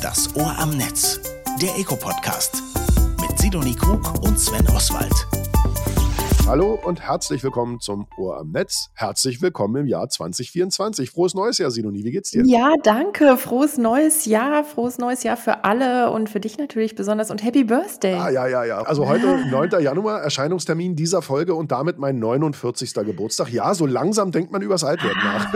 Das Ohr am Netz, der Eco-Podcast mit Sidonie Krug und Sven Oswald. Hallo und herzlich willkommen zum Ohr am Netz. Herzlich willkommen im Jahr 2024. Frohes neues Jahr, Sidonie. Wie geht's dir? Ja, danke. Frohes neues Jahr. Frohes neues Jahr für alle und für dich natürlich besonders und Happy Birthday. Ah, ja, ja, ja. Also heute, 9. Januar, Erscheinungstermin dieser Folge und damit mein 49. Geburtstag. Ja, so langsam denkt man übers Altwerden nach.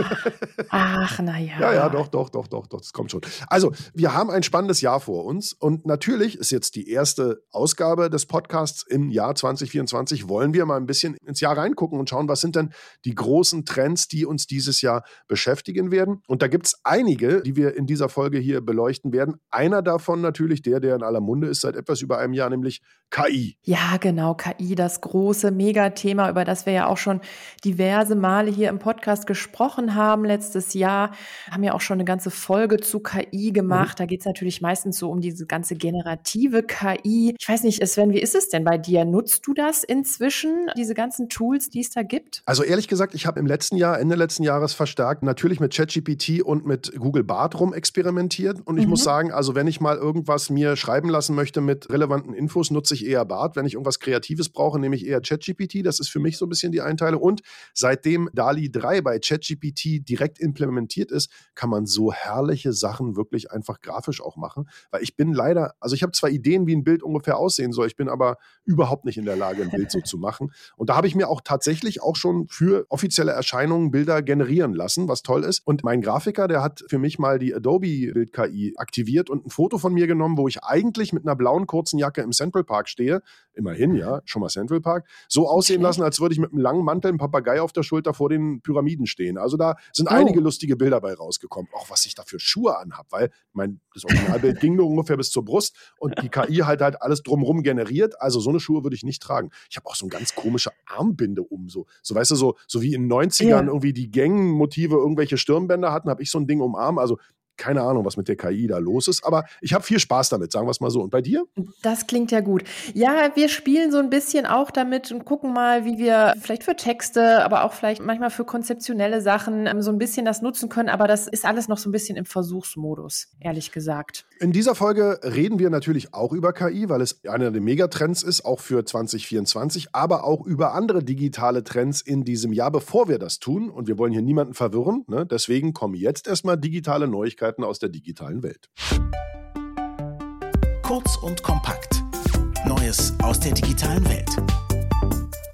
Ach, naja. Ja, ja, doch, doch, doch, doch, doch. Das kommt schon. Also, wir haben ein spannendes Jahr vor uns und natürlich ist jetzt die erste Ausgabe des Podcasts im Jahr 2024. Wollen wir mal ein bisschen ins Jahr reingucken und schauen, was sind denn die großen Trends, die uns dieses Jahr beschäftigen werden. Und da gibt es einige, die wir in dieser Folge hier beleuchten werden. Einer davon natürlich, der, der in aller Munde ist seit etwas über einem Jahr, nämlich KI. Ja, genau, KI, das große Megathema, über das wir ja auch schon diverse Male hier im Podcast gesprochen haben letztes Jahr. Haben ja auch schon eine ganze Folge zu KI gemacht. Mhm. Da geht es natürlich meistens so um diese ganze generative KI. Ich weiß nicht, Sven, wie ist es denn bei dir? Nutzt du das inzwischen? Diese ganzen Tools, die es da gibt? Also ehrlich gesagt, ich habe im letzten Jahr, Ende letzten Jahres verstärkt natürlich mit ChatGPT und mit Google Bart rum experimentiert. Und ich mhm. muss sagen, also wenn ich mal irgendwas mir schreiben lassen möchte mit relevanten Infos, nutze ich eher Bart. Wenn ich irgendwas Kreatives brauche, nehme ich eher ChatGPT. Das ist für mich so ein bisschen die Einteile. Und seitdem DALI 3 bei ChatGPT direkt implementiert ist, kann man so herrliche Sachen wirklich einfach grafisch auch machen. Weil ich bin leider, also ich habe zwar Ideen, wie ein Bild ungefähr aussehen soll, ich bin aber überhaupt nicht in der Lage, ein Bild so zu machen. Und da habe ich mir auch tatsächlich auch schon für offizielle Erscheinungen Bilder generieren lassen, was toll ist. Und mein Grafiker, der hat für mich mal die Adobe Bild KI aktiviert und ein Foto von mir genommen, wo ich eigentlich mit einer blauen kurzen Jacke im Central Park stehe. Immerhin, ja, schon mal Central Park. So aussehen okay. lassen, als würde ich mit einem langen Mantel, einem Papagei auf der Schulter vor den Pyramiden stehen. Also da sind oh. einige lustige Bilder bei rausgekommen. Auch was ich da für Schuhe anhab, weil mein, das Originalbild ging nur ungefähr bis zur Brust und die KI halt halt alles drumrum generiert. Also so eine Schuhe würde ich nicht tragen. Ich habe auch so ein ganz komische Armbinde um. So, so weißt du, so, so wie in den 90ern ja. irgendwie die Gangmotive irgendwelche Stirnbänder hatten, habe ich so ein Ding um Arm. Also keine Ahnung, was mit der KI da los ist, aber ich habe viel Spaß damit, sagen wir es mal so. Und bei dir? Das klingt ja gut. Ja, wir spielen so ein bisschen auch damit und gucken mal, wie wir vielleicht für Texte, aber auch vielleicht manchmal für konzeptionelle Sachen ähm, so ein bisschen das nutzen können. Aber das ist alles noch so ein bisschen im Versuchsmodus, ehrlich gesagt. In dieser Folge reden wir natürlich auch über KI, weil es einer der Megatrends ist, auch für 2024, aber auch über andere digitale Trends in diesem Jahr, bevor wir das tun. Und wir wollen hier niemanden verwirren. Ne? Deswegen kommen jetzt erstmal digitale Neuigkeiten Neuigkeiten aus der digitalen Welt. Kurz und kompakt. Neues aus der digitalen Welt.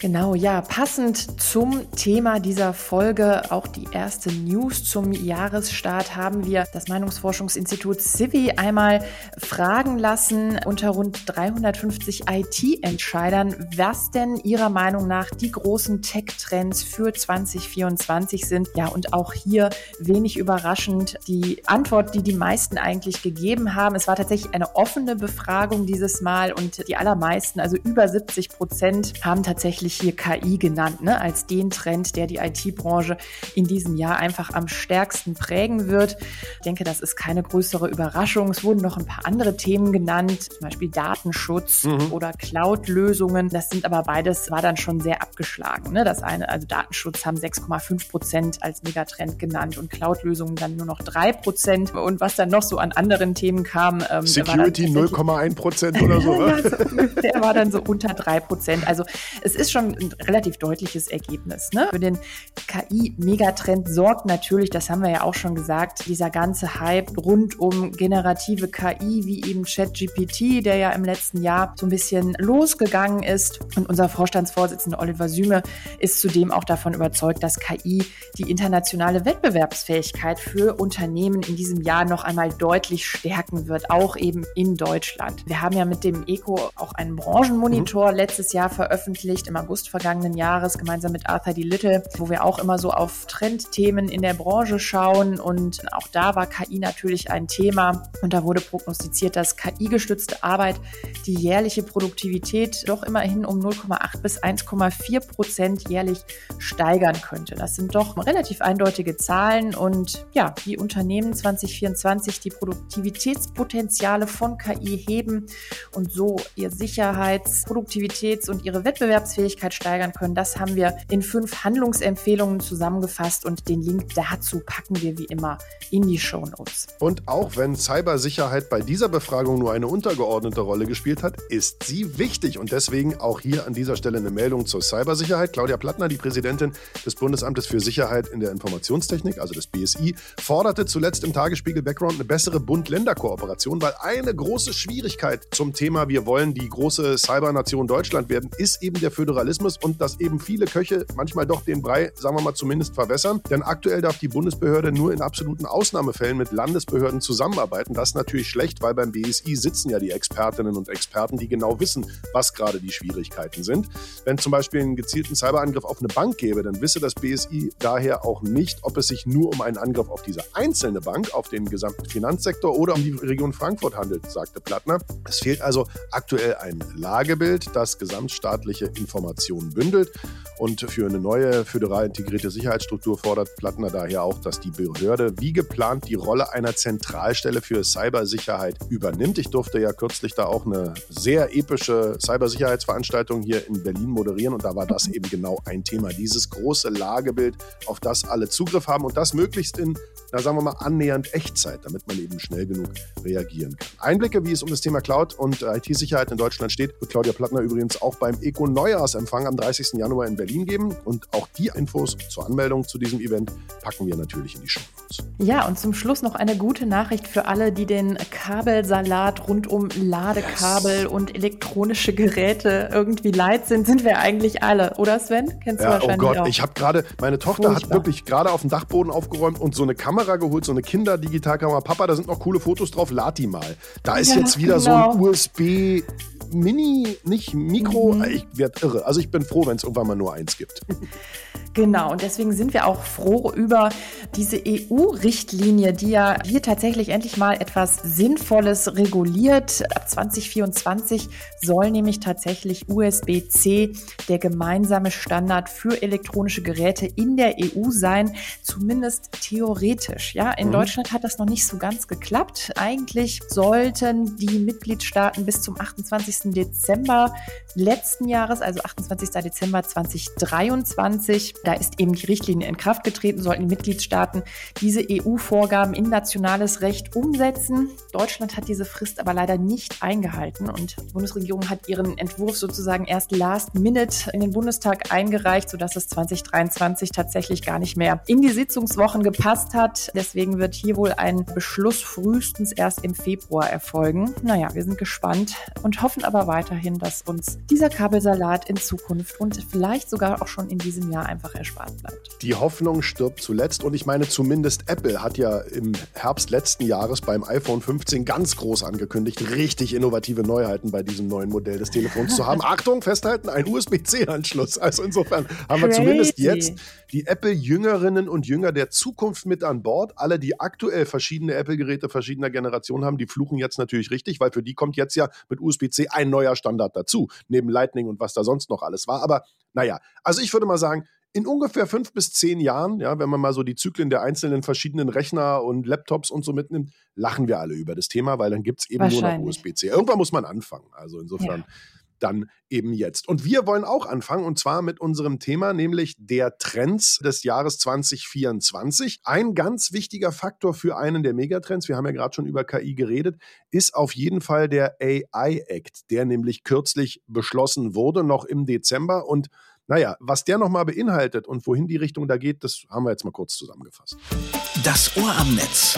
Genau, ja, passend zum Thema dieser Folge, auch die erste News zum Jahresstart, haben wir das Meinungsforschungsinstitut Civi einmal fragen lassen unter rund 350 IT-Entscheidern, was denn ihrer Meinung nach die großen Tech-Trends für 2024 sind. Ja, und auch hier wenig überraschend die Antwort, die die meisten eigentlich gegeben haben. Es war tatsächlich eine offene Befragung dieses Mal und die allermeisten, also über 70 Prozent, haben tatsächlich tatsächlich hier KI genannt, ne, als den Trend, der die IT-Branche in diesem Jahr einfach am stärksten prägen wird. Ich denke, das ist keine größere Überraschung. Es wurden noch ein paar andere Themen genannt, zum Beispiel Datenschutz mhm. oder Cloud-Lösungen. Das sind aber beides, war dann schon sehr abgeschlagen. Ne? Das eine, also Datenschutz haben 6,5 Prozent als Megatrend genannt und Cloud-Lösungen dann nur noch 3 Prozent. Und was dann noch so an anderen Themen kam. Ähm, Security 0,1 Prozent oder so. ja, so der war dann so unter 3 Prozent. Also es ist schon schon ein relativ deutliches Ergebnis. Ne? Für den KI-Megatrend sorgt natürlich, das haben wir ja auch schon gesagt, dieser ganze Hype rund um generative KI, wie eben ChatGPT, der ja im letzten Jahr so ein bisschen losgegangen ist. Und unser Vorstandsvorsitzender Oliver Süme ist zudem auch davon überzeugt, dass KI die internationale Wettbewerbsfähigkeit für Unternehmen in diesem Jahr noch einmal deutlich stärken wird, auch eben in Deutschland. Wir haben ja mit dem ECO auch einen Branchenmonitor mhm. letztes Jahr veröffentlicht, im August vergangenen Jahres gemeinsam mit Arthur D. Little, wo wir auch immer so auf Trendthemen in der Branche schauen. Und auch da war KI natürlich ein Thema. Und da wurde prognostiziert, dass KI-gestützte Arbeit die jährliche Produktivität doch immerhin um 0,8 bis 1,4 Prozent jährlich steigern könnte. Das sind doch relativ eindeutige Zahlen. Und ja, die Unternehmen 2024 die Produktivitätspotenziale von KI heben und so ihr Sicherheits-, Produktivitäts- und ihre Wettbewerbsfähigkeit Geschwindigkeit steigern können. Das haben wir in fünf Handlungsempfehlungen zusammengefasst und den Link dazu packen wir wie immer in die Show Notes. Und auch wenn Cybersicherheit bei dieser Befragung nur eine untergeordnete Rolle gespielt hat, ist sie wichtig und deswegen auch hier an dieser Stelle eine Meldung zur Cybersicherheit. Claudia Plattner, die Präsidentin des Bundesamtes für Sicherheit in der Informationstechnik, also des BSI, forderte zuletzt im Tagesspiegel Background eine bessere Bund-Länder-Kooperation, weil eine große Schwierigkeit zum Thema wir wollen die große Cybernation Deutschland werden, ist eben der Föderalismus und dass eben viele Köche manchmal doch den Brei, sagen wir mal, zumindest verwässern. Denn aktuell darf die Bundesbehörde nur in absoluten Ausnahmefällen mit Landesbehörden zusammenarbeiten. Das ist natürlich schlecht, weil beim BSI sitzen ja die Expertinnen und Experten, die genau wissen, was gerade die Schwierigkeiten sind. Wenn zum Beispiel einen gezielten Cyberangriff auf eine Bank gäbe, dann wisse das BSI daher auch nicht, ob es sich nur um einen Angriff auf diese einzelne Bank, auf den gesamten Finanzsektor oder um die Region Frankfurt handelt, sagte Plattner. Es fehlt also aktuell ein Lagebild, das gesamtstaatliche Informationen bündelt. Und für eine neue föderal integrierte Sicherheitsstruktur fordert Plattner daher auch, dass die Behörde wie geplant die Rolle einer Zentralstelle für Cybersicherheit übernimmt. Ich durfte ja kürzlich da auch eine sehr epische Cybersicherheitsveranstaltung hier in Berlin moderieren und da war das eben genau ein Thema. Dieses große Lagebild, auf das alle Zugriff haben und das möglichst in, na sagen wir mal, annähernd Echtzeit, damit man eben schnell genug reagieren kann. Einblicke, wie es um das Thema Cloud und IT-Sicherheit in Deutschland steht, wird Claudia Plattner übrigens auch beim Eco-Neujahrsempfang am 30. Januar in Berlin geben und auch die Infos zur Anmeldung zu diesem Event packen wir natürlich in die Show Notes. Ja, und zum Schluss noch eine gute Nachricht für alle, die den Kabelsalat rund um Ladekabel yes. und elektronische Geräte irgendwie leid sind. Sind wir eigentlich alle, oder Sven? Kennst ja, du wahrscheinlich Oh Gott, auch. ich habe gerade, meine Tochter Furchtbar. hat wirklich gerade auf dem Dachboden aufgeräumt und so eine Kamera geholt, so eine Kinderdigitalkamera. Papa, da sind noch coole Fotos drauf, lad die mal. Da ist ja, jetzt wieder genau. so ein genau. USB Mini, nicht Mikro. Mhm. Ich werde irre. Also ich bin froh, wenn es irgendwann mal nur eins gibt. Genau, und deswegen sind wir auch froh über diese EU-Richtlinie, die ja hier tatsächlich endlich mal etwas Sinnvolles reguliert. Ab 2024 soll nämlich tatsächlich USB-C der gemeinsame Standard für elektronische Geräte in der EU sein, zumindest theoretisch. Ja, in mhm. Deutschland hat das noch nicht so ganz geklappt. Eigentlich sollten die Mitgliedstaaten bis zum 28. Dezember letzten Jahres, also 28. Dezember 2023, da ist eben die Richtlinie in Kraft getreten, sollten die Mitgliedstaaten diese EU-Vorgaben in nationales Recht umsetzen. Deutschland hat diese Frist aber leider nicht eingehalten und die Bundesregierung hat ihren Entwurf sozusagen erst last minute in den Bundestag eingereicht, sodass es 2023 tatsächlich gar nicht mehr in die Sitzungswochen gepasst hat. Deswegen wird hier wohl ein Beschluss frühestens erst im Februar erfolgen. Naja, wir sind gespannt und hoffen aber weiterhin, dass uns dieser Kabelsalat in Zukunft und vielleicht sogar auch schon in diesem Jahr einfach einfach erspart bleibt. Die Hoffnung stirbt zuletzt und ich meine zumindest Apple hat ja im Herbst letzten Jahres beim iPhone 15 ganz groß angekündigt, richtig innovative Neuheiten bei diesem neuen Modell des Telefons zu haben. Achtung, festhalten, ein USB-C-Anschluss. Also insofern haben wir zumindest jetzt die Apple-Jüngerinnen und Jünger der Zukunft mit an Bord. Alle, die aktuell verschiedene Apple-Geräte verschiedener Generationen haben, die fluchen jetzt natürlich richtig, weil für die kommt jetzt ja mit USB-C ein neuer Standard dazu, neben Lightning und was da sonst noch alles war. Aber naja, also ich würde mal sagen, in ungefähr fünf bis zehn Jahren, ja, wenn man mal so die Zyklen der einzelnen verschiedenen Rechner und Laptops und so mitnimmt, lachen wir alle über das Thema, weil dann gibt es eben nur noch USB-C. Irgendwann muss man anfangen. Also insofern. Ja dann eben jetzt. Und wir wollen auch anfangen und zwar mit unserem Thema, nämlich der Trends des Jahres 2024. Ein ganz wichtiger Faktor für einen der Megatrends, wir haben ja gerade schon über KI geredet, ist auf jeden Fall der AI Act, der nämlich kürzlich beschlossen wurde, noch im Dezember und naja, was der nochmal beinhaltet und wohin die Richtung da geht, das haben wir jetzt mal kurz zusammengefasst. Das Ohr am Netz.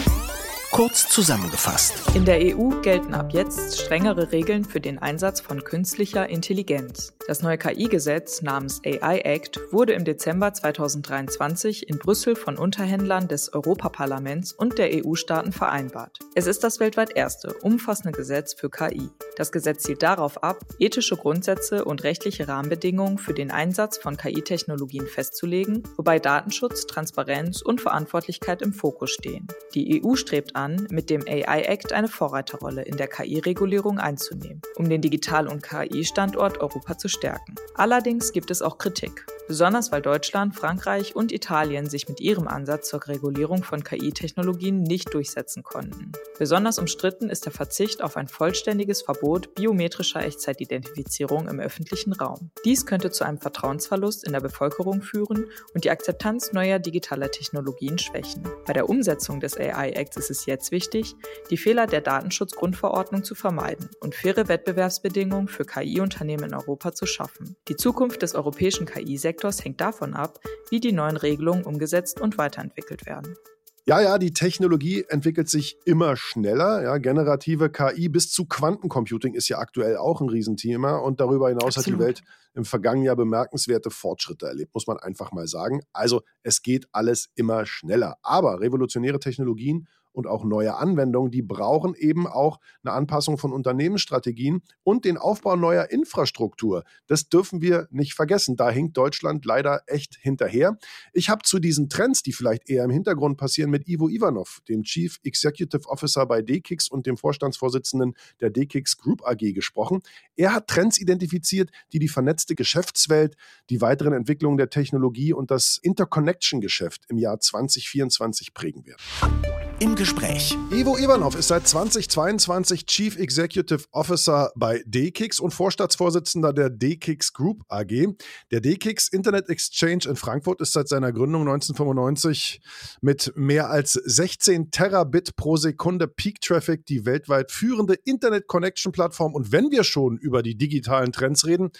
Kurz zusammengefasst. In der EU gelten ab jetzt strengere Regeln für den Einsatz von künstlicher Intelligenz. Das neue KI-Gesetz namens AI Act wurde im Dezember 2023 in Brüssel von Unterhändlern des Europaparlaments und der EU-Staaten vereinbart. Es ist das weltweit erste umfassende Gesetz für KI. Das Gesetz zielt darauf ab, ethische Grundsätze und rechtliche Rahmenbedingungen für den Einsatz von KI-Technologien festzulegen, wobei Datenschutz, Transparenz und Verantwortlichkeit im Fokus stehen. Die EU strebt an, mit dem AI Act eine Vorreiterrolle in der KI-Regulierung einzunehmen, um den Digital- und KI-Standort Europa zu stärken. Allerdings gibt es auch Kritik. besonders weil Deutschland, Frankreich und Italien sich mit ihrem Ansatz zur Regulierung von KI-Technologien nicht durchsetzen konnten. Besonders umstritten ist der Verzicht auf ein vollständiges Verbot biometrischer Echtzeitidentifizierung im öffentlichen Raum. Dies könnte zu einem Vertrauensverlust in der Bevölkerung führen und die Akzeptanz neuer digitaler Technologien schwächen. Bei der Umsetzung des AI Acts ist es jetzt wichtig, die Fehler der Datenschutzgrundverordnung zu vermeiden und faire Wettbewerbsbedingungen für KI-Unternehmen in Europa zu schaffen. Die Zukunft des europäischen KI-Sektors hängt davon ab, wie die neuen Regelungen umgesetzt und weiterentwickelt werden. Ja, ja, die Technologie entwickelt sich immer schneller. Ja, generative KI bis zu Quantencomputing ist ja aktuell auch ein Riesenthema. Und darüber hinaus Absolut. hat die Welt im vergangenen Jahr bemerkenswerte Fortschritte erlebt, muss man einfach mal sagen. Also es geht alles immer schneller. Aber revolutionäre Technologien und auch neue Anwendungen, die brauchen eben auch eine Anpassung von Unternehmensstrategien und den Aufbau neuer Infrastruktur. Das dürfen wir nicht vergessen. Da hinkt Deutschland leider echt hinterher. Ich habe zu diesen Trends, die vielleicht eher im Hintergrund passieren, mit Ivo Ivanov, dem Chief Executive Officer bei DKIX und dem Vorstandsvorsitzenden der DKIX Group AG gesprochen. Er hat Trends identifiziert, die die vernetzte Geschäftswelt, die weiteren Entwicklungen der Technologie und das Interconnection-Geschäft im Jahr 2024 prägen werden im Gespräch. Ivo Ivanov ist seit 2022 Chief Executive Officer bei DKIX und Vorstandsvorsitzender der DKIX Group AG. Der DKIX Internet Exchange in Frankfurt ist seit seiner Gründung 1995 mit mehr als 16 Terabit pro Sekunde Peak Traffic die weltweit führende Internet Connection Plattform. Und wenn wir schon über die digitalen Trends reden,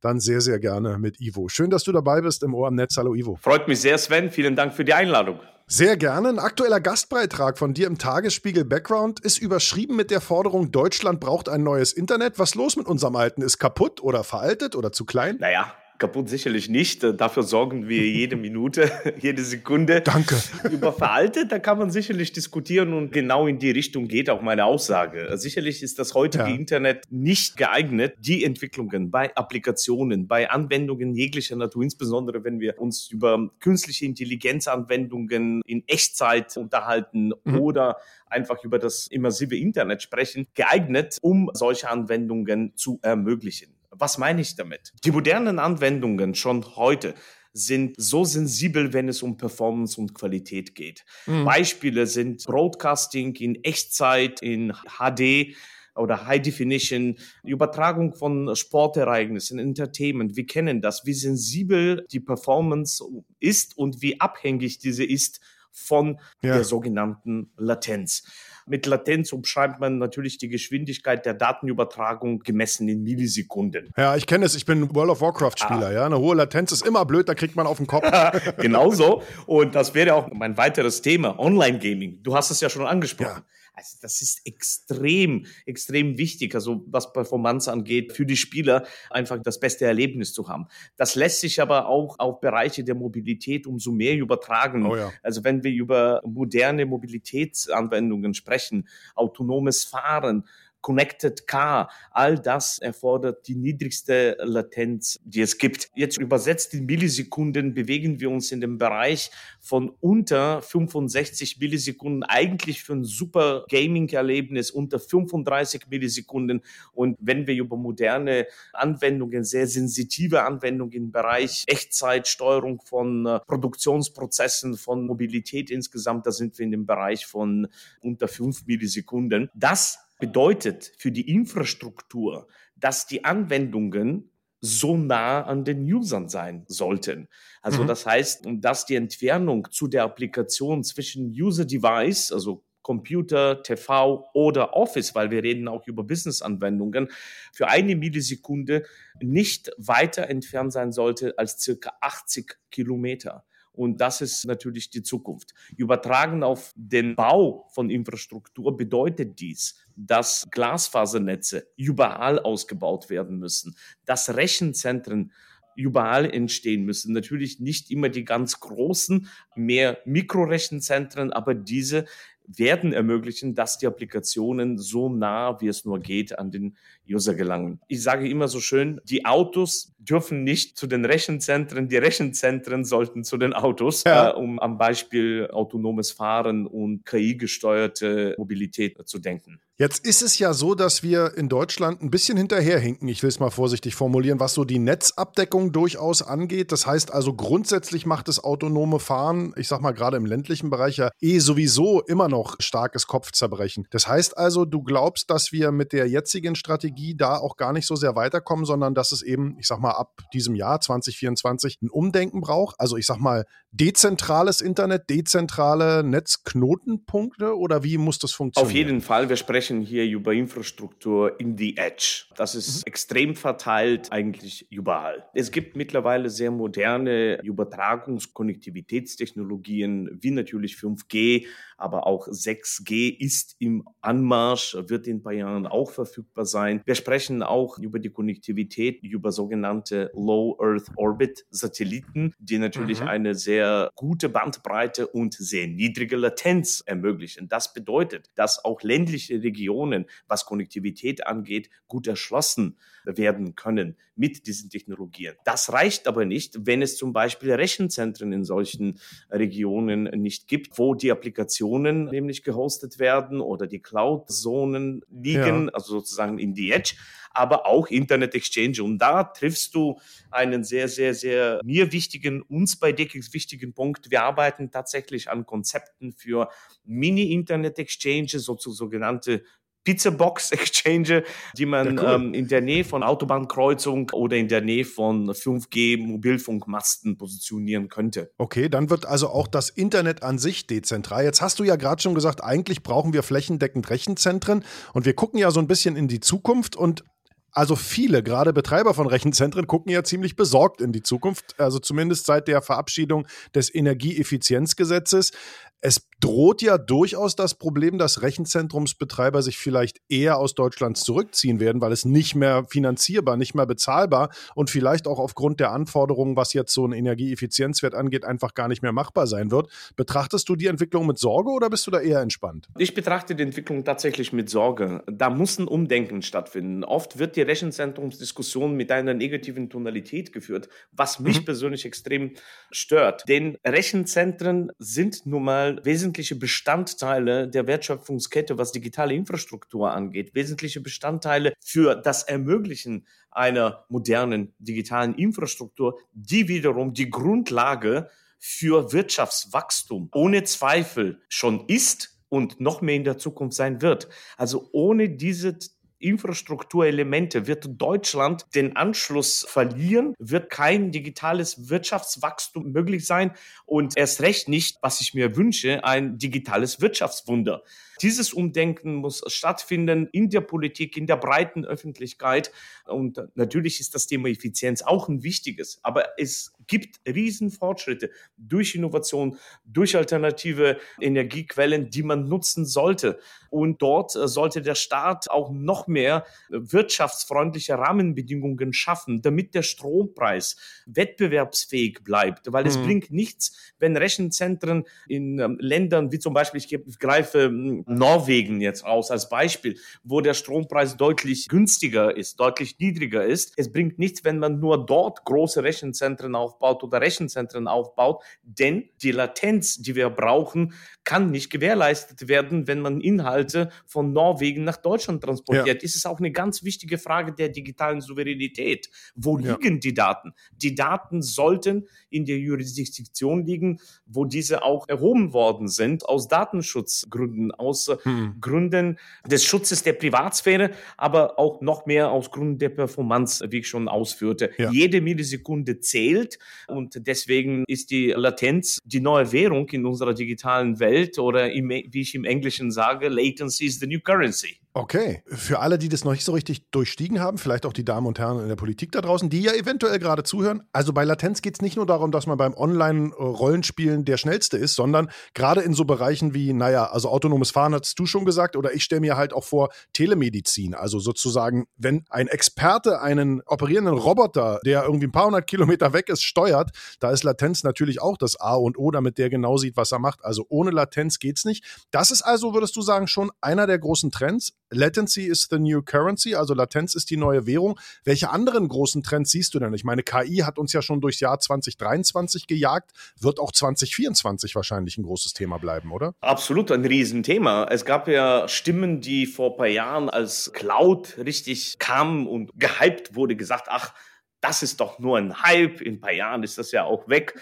dann sehr, sehr gerne mit Ivo. Schön, dass du dabei bist im Ohr am Netz. Hallo Ivo. Freut mich sehr, Sven. Vielen Dank für die Einladung. Sehr gerne. Ein aktueller Gastbeitrag von dir im Tagesspiegel Background ist überschrieben mit der Forderung, Deutschland braucht ein neues Internet. Was los mit unserem alten? Ist kaputt oder veraltet oder zu klein? Naja, kaputt sicherlich nicht. Äh, dafür sorgen wir jede Minute, jede Sekunde. Danke. Über veraltet, da kann man sicherlich diskutieren und genau in die Richtung geht auch meine Aussage. Äh, sicherlich ist das heutige ja. Internet nicht geeignet, die Entwicklungen bei Applikationen, bei Anwendungen jeglicher Natur, insbesondere wenn wir uns über künstliche Intelligenzanwendungen in Echtzeit unterhalten mhm. oder einfach über das immersive Internet sprechen, geeignet, um solche Anwendungen zu ermöglichen. Was meine ich damit? Die modernen Anwendungen schon heute sind so sensibel, wenn es um Performance und Qualität geht. Mhm. Beispiele sind Broadcasting in Echtzeit, in HD oder High Definition, Übertragung von Sportereignissen, Entertainment. Wir kennen das, wie sensibel die Performance ist und wie abhängig diese ist von ja. der sogenannten Latenz. Mit Latenz umschreibt man natürlich die Geschwindigkeit der Datenübertragung gemessen in Millisekunden. Ja, ich kenne es. Ich bin World of Warcraft-Spieler. Ah. Ja, eine hohe Latenz ist immer blöd, da kriegt man auf den Kopf. Genauso. Und das wäre auch mein weiteres Thema: Online-Gaming. Du hast es ja schon angesprochen. Ja. Also das ist extrem, extrem wichtig, also was Performance angeht, für die Spieler einfach das beste Erlebnis zu haben. Das lässt sich aber auch auf Bereiche der Mobilität umso mehr übertragen. Oh ja. Also wenn wir über moderne Mobilitätsanwendungen sprechen, autonomes Fahren, Connected Car, all das erfordert die niedrigste Latenz, die es gibt. Jetzt übersetzt in Millisekunden bewegen wir uns in dem Bereich von unter 65 Millisekunden, eigentlich für ein super Gaming-Erlebnis unter 35 Millisekunden. Und wenn wir über moderne Anwendungen, sehr sensitive Anwendungen im Bereich Echtzeitsteuerung von äh, Produktionsprozessen, von Mobilität insgesamt, da sind wir in dem Bereich von unter 5 Millisekunden. Das bedeutet für die Infrastruktur, dass die Anwendungen so nah an den Usern sein sollten. Also mhm. das heißt, dass die Entfernung zu der Applikation zwischen User-Device, also Computer, TV oder Office, weil wir reden auch über Business-Anwendungen, für eine Millisekunde nicht weiter entfernt sein sollte als circa 80 Kilometer. Und das ist natürlich die Zukunft. Übertragen auf den Bau von Infrastruktur bedeutet dies, dass Glasfasernetze überall ausgebaut werden müssen, dass Rechenzentren überall entstehen müssen. Natürlich nicht immer die ganz großen, mehr Mikrorechenzentren, aber diese werden ermöglichen, dass die Applikationen so nah, wie es nur geht, an den User gelangen. Ich sage immer so schön, die Autos dürfen nicht zu den Rechenzentren, die Rechenzentren sollten zu den Autos, ja. äh, um am Beispiel autonomes Fahren und KI-gesteuerte Mobilität zu denken. Jetzt ist es ja so, dass wir in Deutschland ein bisschen hinterherhinken, ich will es mal vorsichtig formulieren, was so die Netzabdeckung durchaus angeht. Das heißt also, grundsätzlich macht das autonome Fahren, ich sag mal gerade im ländlichen Bereich ja eh sowieso immer noch starkes Kopfzerbrechen. Das heißt also, du glaubst, dass wir mit der jetzigen Strategie da auch gar nicht so sehr weiterkommen, sondern dass es eben, ich sag mal, ab diesem Jahr 2024 ein Umdenken braucht. Also ich sag mal, dezentrales Internet, dezentrale Netzknotenpunkte oder wie muss das funktionieren? Auf jeden Fall. Wir sprechen sprechen hier über Infrastruktur in the Edge. Das ist mhm. extrem verteilt eigentlich überall. Es gibt mittlerweile sehr moderne Übertragungs-Konnektivitätstechnologien, wie natürlich 5G, aber auch 6G ist im Anmarsch, wird in ein paar Jahren auch verfügbar sein. Wir sprechen auch über die Konnektivität über sogenannte Low Earth Orbit Satelliten, die natürlich mhm. eine sehr gute Bandbreite und sehr niedrige Latenz ermöglichen. Das bedeutet, dass auch ländliche Regionen Regionen, was Konnektivität angeht, gut erschlossen werden können mit diesen Technologien. Das reicht aber nicht, wenn es zum Beispiel Rechenzentren in solchen Regionen nicht gibt, wo die Applikationen nämlich gehostet werden oder die Cloud-Zonen liegen, ja. also sozusagen in die Edge, aber auch Internet Exchange. Und da triffst du einen sehr, sehr, sehr mir wichtigen, uns bei Deckix wichtigen Punkt. Wir arbeiten tatsächlich an Konzepten für Mini-Internet Exchange, so, sogenannte Pizzabox Exchange, die man ja, cool. ähm, in der Nähe von Autobahnkreuzung oder in der Nähe von 5G Mobilfunkmasten positionieren könnte. Okay, dann wird also auch das Internet an sich dezentral. Jetzt hast du ja gerade schon gesagt, eigentlich brauchen wir flächendeckend Rechenzentren und wir gucken ja so ein bisschen in die Zukunft und also viele, gerade Betreiber von Rechenzentren, gucken ja ziemlich besorgt in die Zukunft, also zumindest seit der Verabschiedung des Energieeffizienzgesetzes es droht ja durchaus das Problem, dass Rechenzentrumsbetreiber sich vielleicht eher aus Deutschland zurückziehen werden, weil es nicht mehr finanzierbar, nicht mehr bezahlbar und vielleicht auch aufgrund der Anforderungen, was jetzt so einen Energieeffizienzwert angeht, einfach gar nicht mehr machbar sein wird. Betrachtest du die Entwicklung mit Sorge oder bist du da eher entspannt? Ich betrachte die Entwicklung tatsächlich mit Sorge. Da muss ein Umdenken stattfinden. Oft wird die Rechenzentrumsdiskussion mit einer negativen Tonalität geführt, was mich mhm. persönlich extrem stört. Denn Rechenzentren sind nun mal wesentliche Bestandteile der Wertschöpfungskette, was digitale Infrastruktur angeht, wesentliche Bestandteile für das Ermöglichen einer modernen digitalen Infrastruktur, die wiederum die Grundlage für Wirtschaftswachstum ohne Zweifel schon ist und noch mehr in der Zukunft sein wird. Also ohne diese Infrastrukturelemente. Wird Deutschland den Anschluss verlieren, wird kein digitales Wirtschaftswachstum möglich sein? Und erst recht nicht, was ich mir wünsche, ein digitales Wirtschaftswunder. Dieses Umdenken muss stattfinden in der Politik, in der breiten Öffentlichkeit. Und natürlich ist das Thema Effizienz auch ein wichtiges, aber es gibt Riesenfortschritte durch Innovation, durch alternative Energiequellen, die man nutzen sollte. Und dort äh, sollte der Staat auch noch mehr wirtschaftsfreundliche Rahmenbedingungen schaffen, damit der Strompreis wettbewerbsfähig bleibt. Weil es mhm. bringt nichts, wenn Rechenzentren in ähm, Ländern wie zum Beispiel, ich greife hm, Norwegen jetzt aus als Beispiel, wo der Strompreis deutlich günstiger ist, deutlich niedriger ist. Es bringt nichts, wenn man nur dort große Rechenzentren aufbaut oder Rechenzentren aufbaut, denn die Latenz, die wir brauchen, kann nicht gewährleistet werden, wenn man Inhalte von Norwegen nach Deutschland transportiert. Ja. Ist es auch eine ganz wichtige Frage der digitalen Souveränität. Wo ja. liegen die Daten? Die Daten sollten in der Jurisdiktion liegen, wo diese auch erhoben worden sind, aus Datenschutzgründen, aus hm. Gründen des Schutzes der Privatsphäre, aber auch noch mehr aus Gründen der Performance, wie ich schon ausführte. Ja. Jede Millisekunde zählt und deswegen ist die Latenz die neue Währung in unserer digitalen Welt oder im, wie ich im Englischen sage, Latency is the new currency. Okay, für alle, die das noch nicht so richtig durchstiegen haben, vielleicht auch die Damen und Herren in der Politik da draußen, die ja eventuell gerade zuhören. Also bei Latenz geht es nicht nur darum, dass man beim Online-Rollenspielen der Schnellste ist, sondern gerade in so Bereichen wie, naja, also autonomes Fahren hast du schon gesagt, oder ich stelle mir halt auch vor Telemedizin. Also sozusagen, wenn ein Experte einen operierenden Roboter, der irgendwie ein paar hundert Kilometer weg ist, steuert, da ist Latenz natürlich auch das A und O, damit der genau sieht, was er macht. Also ohne Latenz geht es nicht. Das ist also, würdest du sagen, schon einer der großen Trends. Latency is the new currency, also Latenz ist die neue Währung. Welche anderen großen Trends siehst du denn? Ich meine, KI hat uns ja schon durchs Jahr 2023 gejagt, wird auch 2024 wahrscheinlich ein großes Thema bleiben, oder? Absolut ein Riesenthema. Es gab ja Stimmen, die vor ein paar Jahren als Cloud richtig kamen und gehypt wurde, gesagt, ach, das ist doch nur ein Hype, in ein paar Jahren ist das ja auch weg.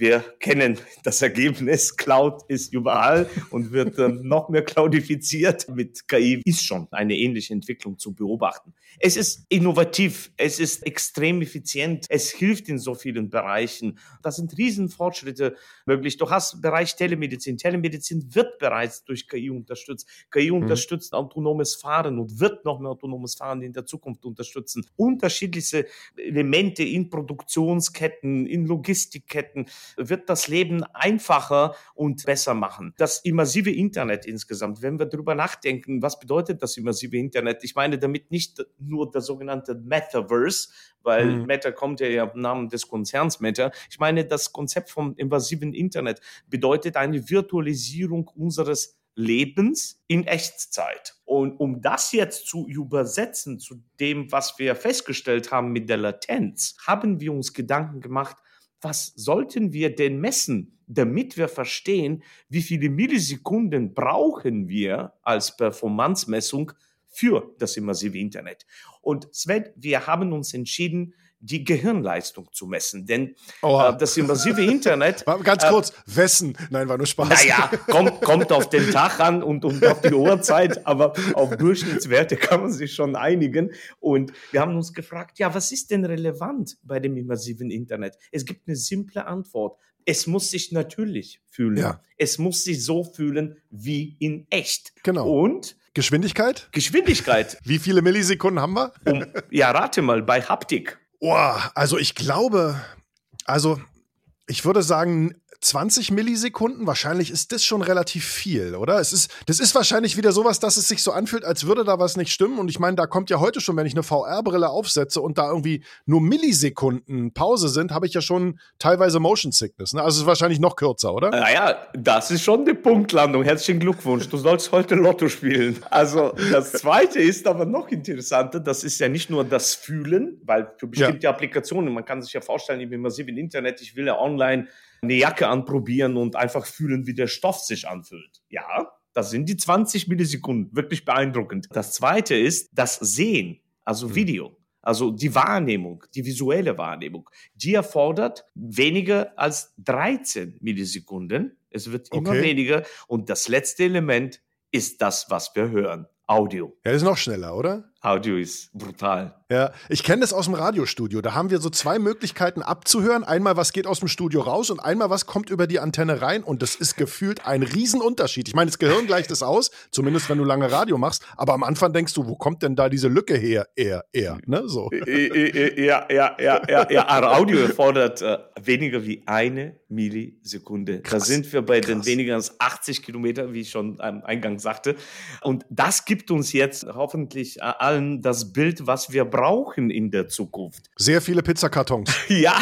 Wir kennen das Ergebnis. Cloud ist überall und wird ähm, noch mehr cloudifiziert. Mit KI ist schon eine ähnliche Entwicklung zu beobachten. Es ist innovativ, es ist extrem effizient, es hilft in so vielen Bereichen. Das sind Riesenfortschritte möglich. Du hast Bereich Telemedizin. Telemedizin wird bereits durch KI unterstützt. KI mhm. unterstützt autonomes Fahren und wird noch mehr autonomes Fahren in der Zukunft unterstützen. Unterschiedlichste Elemente in Produktionsketten, in Logistikketten wird das Leben einfacher und besser machen. Das immersive Internet insgesamt, wenn wir darüber nachdenken, was bedeutet das immersive Internet? Ich meine damit nicht nur das sogenannte Metaverse, weil mhm. Meta kommt ja im Namen des Konzerns Meta. Ich meine, das Konzept vom immersiven Internet bedeutet eine Virtualisierung unseres Lebens in Echtzeit. Und um das jetzt zu übersetzen zu dem, was wir festgestellt haben mit der Latenz, haben wir uns Gedanken gemacht, was sollten wir denn messen, damit wir verstehen, wie viele Millisekunden brauchen wir als Performance-Messung für das immersive Internet. Und Sven, wir haben uns entschieden, die Gehirnleistung zu messen. Denn äh, das immersive Internet. Ganz äh, kurz, äh, wessen? Nein, war nur Spaß. Naja, kommt, kommt auf den Tag an und, und auf die Uhrzeit, aber auf Durchschnittswerte kann man sich schon einigen. Und wir haben uns gefragt, ja, was ist denn relevant bei dem immersiven Internet? Es gibt eine simple Antwort. Es muss sich natürlich fühlen. Ja. Es muss sich so fühlen wie in echt. Genau. Und Geschwindigkeit? Geschwindigkeit. Wie viele Millisekunden haben wir? Um, ja, rate mal, bei Haptik. Oh, also ich glaube, also ich würde sagen, 20 Millisekunden, wahrscheinlich ist das schon relativ viel, oder? Es ist, das ist wahrscheinlich wieder sowas, dass es sich so anfühlt, als würde da was nicht stimmen. Und ich meine, da kommt ja heute schon, wenn ich eine VR-Brille aufsetze und da irgendwie nur Millisekunden Pause sind, habe ich ja schon teilweise Motion Sickness. Ne? Also es ist wahrscheinlich noch kürzer, oder? Naja, das ist schon die Punktlandung. Herzlichen Glückwunsch. Du sollst heute Lotto spielen. Also das Zweite ist aber noch interessanter. Das ist ja nicht nur das Fühlen, weil für bestimmte ja. Applikationen, man kann sich ja vorstellen, im immersiven Internet, ich will ja online eine Jacke anprobieren und einfach fühlen, wie der Stoff sich anfühlt. Ja, das sind die 20 Millisekunden, wirklich beeindruckend. Das zweite ist das Sehen, also mhm. Video. Also die Wahrnehmung, die visuelle Wahrnehmung, die erfordert weniger als 13 Millisekunden. Es wird immer okay. weniger. Und das letzte Element ist das, was wir hören. Audio. Ja, das ist noch schneller, oder? Audio ist brutal. Ja, ich kenne das aus dem Radiostudio. Da haben wir so zwei Möglichkeiten abzuhören. Einmal, was geht aus dem Studio raus und einmal, was kommt über die Antenne rein. Und das ist gefühlt ein Riesenunterschied. Ich meine, das Gehirn gleicht es aus, zumindest wenn du lange Radio machst. Aber am Anfang denkst du, wo kommt denn da diese Lücke her? Er, er, ne? So. Ja, ja, ja, ja, ja. Aber Audio erfordert äh, weniger wie eine Millisekunde. Krass, da sind wir bei krass. den weniger als 80 Kilometer, wie ich schon am Eingang sagte. Und das gibt uns jetzt hoffentlich äh, allen das Bild, was wir brauchen in der Zukunft. Sehr viele Pizzakartons. ja,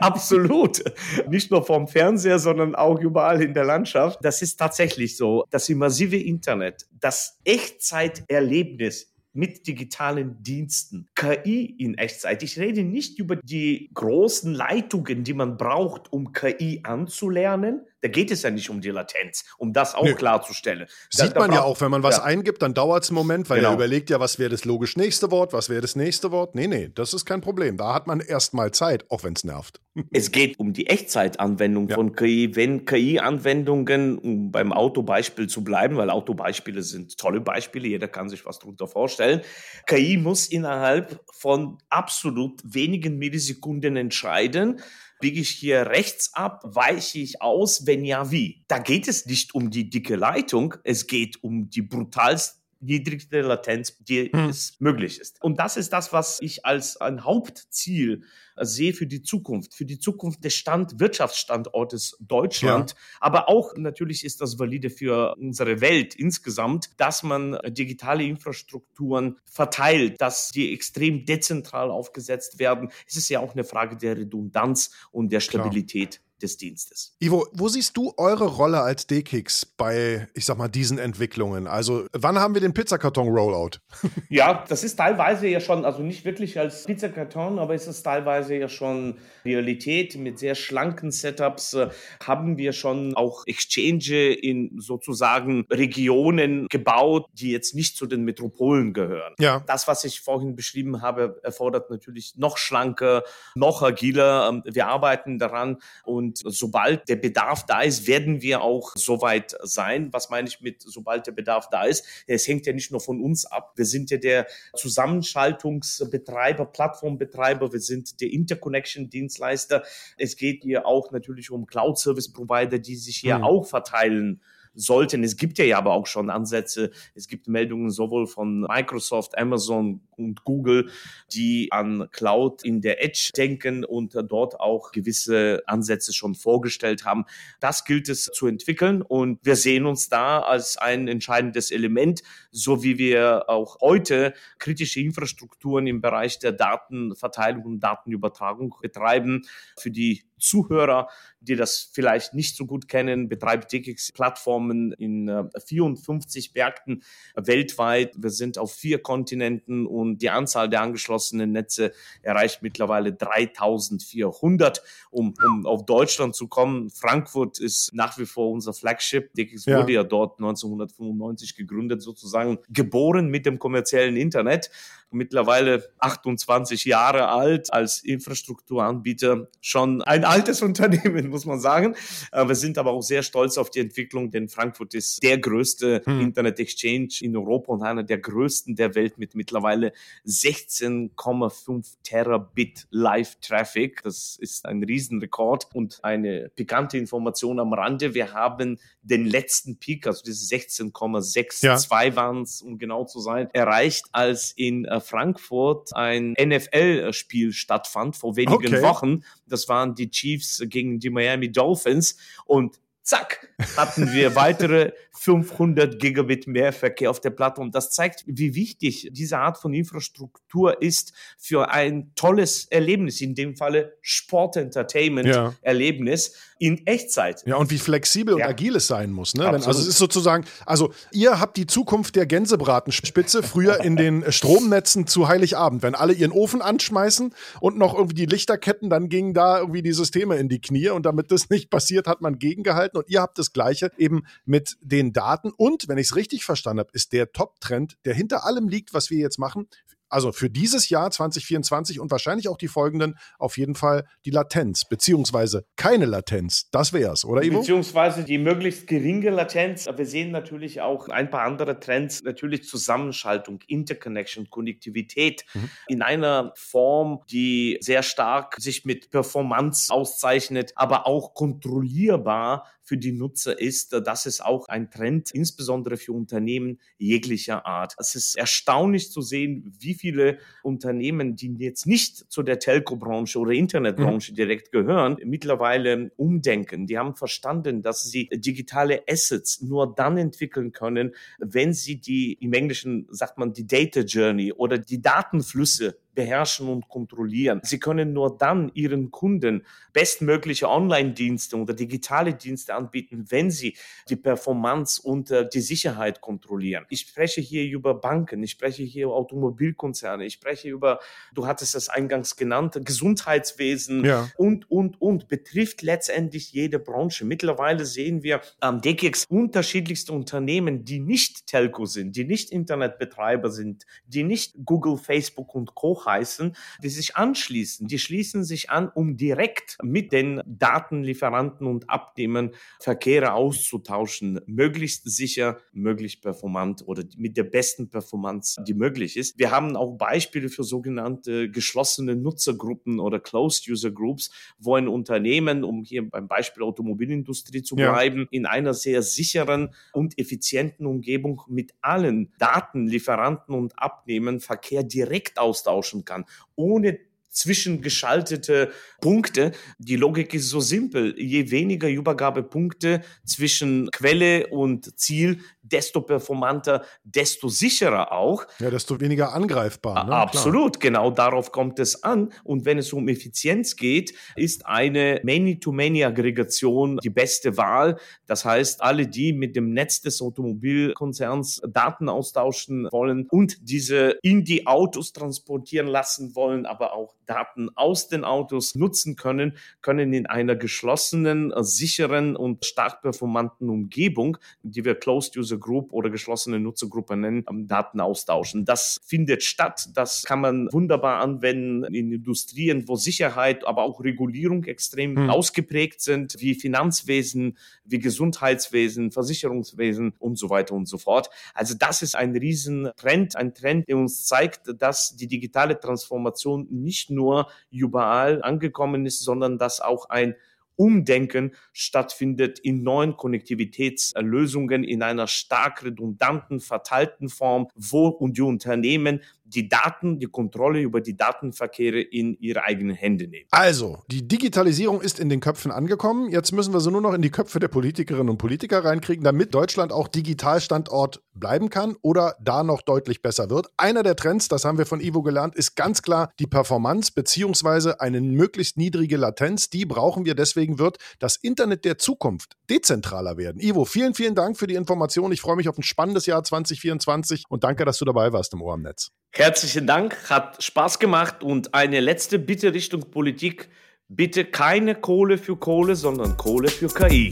absolut. Nicht nur vom Fernseher, sondern auch überall in der Landschaft. Das ist tatsächlich so. Das immersive Internet, das Echtzeiterlebnis mit digitalen Diensten, KI in Echtzeit. Ich rede nicht über die großen Leitungen, die man braucht, um KI anzulernen, da geht es ja nicht um die Latenz, um das auch Nö. klarzustellen. Sieht da, da man ja auch, wenn man was ja. eingibt, dann dauert es einen Moment, weil genau. er überlegt ja, was wäre das logisch nächste Wort, was wäre das nächste Wort. Nee, nee, das ist kein Problem. Da hat man erstmal Zeit, auch wenn es nervt. Es geht um die Echtzeitanwendung ja. von KI. Wenn KI-Anwendungen, um beim Autobeispiel zu bleiben, weil Autobeispiele sind tolle Beispiele, jeder kann sich was darunter vorstellen. KI muss innerhalb von absolut wenigen Millisekunden entscheiden, biege ich hier rechts ab, weiche ich aus, wenn ja, wie? Da geht es nicht um die dicke Leitung, es geht um die brutalste niedrigste Latenz, die hm. es möglich ist. Und das ist das, was ich als ein Hauptziel sehe für die Zukunft, für die Zukunft des Stand Wirtschaftsstandortes Deutschland. Ja. Aber auch natürlich ist das valide für unsere Welt insgesamt, dass man äh, digitale Infrastrukturen verteilt, dass die extrem dezentral aufgesetzt werden. Es ist ja auch eine Frage der Redundanz und der Stabilität. Klar des Dienstes. Ivo, wo siehst du eure Rolle als D-Kicks bei, ich sag mal, diesen Entwicklungen? Also, wann haben wir den Pizzakarton-Rollout? ja, das ist teilweise ja schon, also nicht wirklich als Pizzakarton, aber es ist teilweise ja schon Realität. Mit sehr schlanken Setups äh, haben wir schon auch Exchange in sozusagen Regionen gebaut, die jetzt nicht zu den Metropolen gehören. Ja. Das, was ich vorhin beschrieben habe, erfordert natürlich noch schlanker, noch agiler. Ähm, wir arbeiten daran und und sobald der Bedarf da ist, werden wir auch soweit sein. Was meine ich mit, sobald der Bedarf da ist? Es hängt ja nicht nur von uns ab. Wir sind ja der Zusammenschaltungsbetreiber, Plattformbetreiber. Wir sind der Interconnection-Dienstleister. Es geht hier auch natürlich um Cloud-Service-Provider, die sich hier mhm. auch verteilen sollten. Es gibt ja aber auch schon Ansätze. Es gibt Meldungen sowohl von Microsoft, Amazon und Google, die an Cloud in der Edge denken und dort auch gewisse Ansätze schon vorgestellt haben. Das gilt es zu entwickeln und wir sehen uns da als ein entscheidendes Element, so wie wir auch heute kritische Infrastrukturen im Bereich der Datenverteilung und Datenübertragung betreiben für die Zuhörer, die das vielleicht nicht so gut kennen, betreibt DKX Plattformen in 54 äh, Märkten weltweit. Wir sind auf vier Kontinenten und die Anzahl der angeschlossenen Netze erreicht mittlerweile 3400. Um, um auf Deutschland zu kommen, Frankfurt ist nach wie vor unser Flagship. DKX ja. wurde ja dort 1995 gegründet, sozusagen geboren mit dem kommerziellen Internet mittlerweile 28 Jahre alt, als Infrastrukturanbieter schon ein altes Unternehmen, muss man sagen. Äh, wir sind aber auch sehr stolz auf die Entwicklung, denn Frankfurt ist der größte hm. Internet Exchange in Europa und einer der größten der Welt mit mittlerweile 16,5 Terabit Live-Traffic. Das ist ein Riesenrekord und eine pikante Information am Rande. Wir haben den letzten Peak, also diese 16,62 ja. waren es, um genau zu sein, erreicht, als in äh, Frankfurt ein NFL-Spiel stattfand vor wenigen okay. Wochen. Das waren die Chiefs gegen die Miami Dolphins und zack, hatten wir weitere 500 Gigabit mehr Verkehr auf der Plattform. Das zeigt, wie wichtig diese Art von Infrastruktur ist für ein tolles Erlebnis, in dem Falle Sport-Entertainment-Erlebnis. Ja in Echtzeit. Ja, und wie flexibel ja. und agil es sein muss. Ne? Wenn, also es ist sozusagen, also ihr habt die Zukunft der Gänsebratenspitze früher in den Stromnetzen zu Heiligabend, wenn alle ihren Ofen anschmeißen und noch irgendwie die Lichterketten, dann gingen da irgendwie die Systeme in die Knie und damit das nicht passiert, hat man gegengehalten und ihr habt das Gleiche eben mit den Daten und, wenn ich es richtig verstanden habe, ist der Top-Trend, der hinter allem liegt, was wir jetzt machen, also für dieses Jahr 2024 und wahrscheinlich auch die folgenden auf jeden Fall die Latenz, beziehungsweise keine Latenz. Das wäre es, oder Ivo? Beziehungsweise die möglichst geringe Latenz. Wir sehen natürlich auch ein paar andere Trends, natürlich Zusammenschaltung, Interconnection, Konnektivität mhm. in einer Form, die sehr stark sich mit Performance auszeichnet, aber auch kontrollierbar für die Nutzer ist. Das ist auch ein Trend, insbesondere für Unternehmen jeglicher Art. Es ist erstaunlich zu sehen, wie viele Unternehmen, die jetzt nicht zu der Telco-Branche oder Internetbranche mhm. direkt gehören, mittlerweile umdenken. Die haben verstanden, dass sie digitale Assets nur dann entwickeln können, wenn sie die, im Englischen sagt man die Data Journey oder die Datenflüsse beherrschen und kontrollieren. Sie können nur dann ihren Kunden bestmögliche Online-Dienste oder digitale Dienste anbieten, wenn sie die Performance und äh, die Sicherheit kontrollieren. Ich spreche hier über Banken, ich spreche hier über Automobilkonzerne, ich spreche über, du hattest es eingangs genannt, Gesundheitswesen ja. und, und, und, betrifft letztendlich jede Branche. Mittlerweile sehen wir am ähm, DGX unterschiedlichste Unternehmen, die nicht Telco sind, die nicht Internetbetreiber sind, die nicht Google, Facebook und Co hochheißen, die sich anschließen. Die schließen sich an, um direkt mit den Datenlieferanten und Abnehmern Verkehre auszutauschen, möglichst sicher, möglichst performant oder mit der besten Performance, die möglich ist. Wir haben auch Beispiele für sogenannte geschlossene Nutzergruppen oder Closed User Groups, wo ein Unternehmen, um hier beim Beispiel Automobilindustrie zu bleiben, ja. in einer sehr sicheren und effizienten Umgebung mit allen Datenlieferanten und Abnehmern Verkehr direkt austauschen kann, ohne zwischengeschaltete Punkte. Die Logik ist so simpel. Je weniger Übergabepunkte zwischen Quelle und Ziel, desto performanter, desto sicherer auch. Ja, desto weniger angreifbar. Ne? Absolut, Klar. genau darauf kommt es an. Und wenn es um Effizienz geht, ist eine Many-to-Many-Aggregation die beste Wahl. Das heißt, alle, die mit dem Netz des Automobilkonzerns Daten austauschen wollen und diese in die Autos transportieren lassen wollen, aber auch Daten aus den Autos nutzen können, können in einer geschlossenen, sicheren und stark performanten Umgebung, die wir Closed User Group oder geschlossene Nutzergruppe nennen, Daten austauschen. Das findet statt. Das kann man wunderbar anwenden in Industrien, wo Sicherheit, aber auch Regulierung extrem hm. ausgeprägt sind, wie Finanzwesen, wie Gesundheitswesen, Versicherungswesen und so weiter und so fort. Also das ist ein Riesentrend, ein Trend, der uns zeigt, dass die digitale Transformation nicht nur überall angekommen ist, sondern dass auch ein Umdenken stattfindet in neuen Konnektivitätslösungen in einer stark redundanten, verteilten Form, wo und die Unternehmen die Daten, die Kontrolle über die Datenverkehre in ihre eigenen Hände nehmen. Also, die Digitalisierung ist in den Köpfen angekommen. Jetzt müssen wir sie nur noch in die Köpfe der Politikerinnen und Politiker reinkriegen, damit Deutschland auch Digitalstandort bleiben kann oder da noch deutlich besser wird. Einer der Trends, das haben wir von Ivo gelernt, ist ganz klar die Performance beziehungsweise eine möglichst niedrige Latenz. Die brauchen wir. Deswegen wird das Internet der Zukunft dezentraler werden. Ivo, vielen, vielen Dank für die Information. Ich freue mich auf ein spannendes Jahr 2024 und danke, dass du dabei warst im Ohr am Netz. Herzlichen Dank, hat Spaß gemacht und eine letzte Bitte Richtung Politik. Bitte keine Kohle für Kohle, sondern Kohle für KI.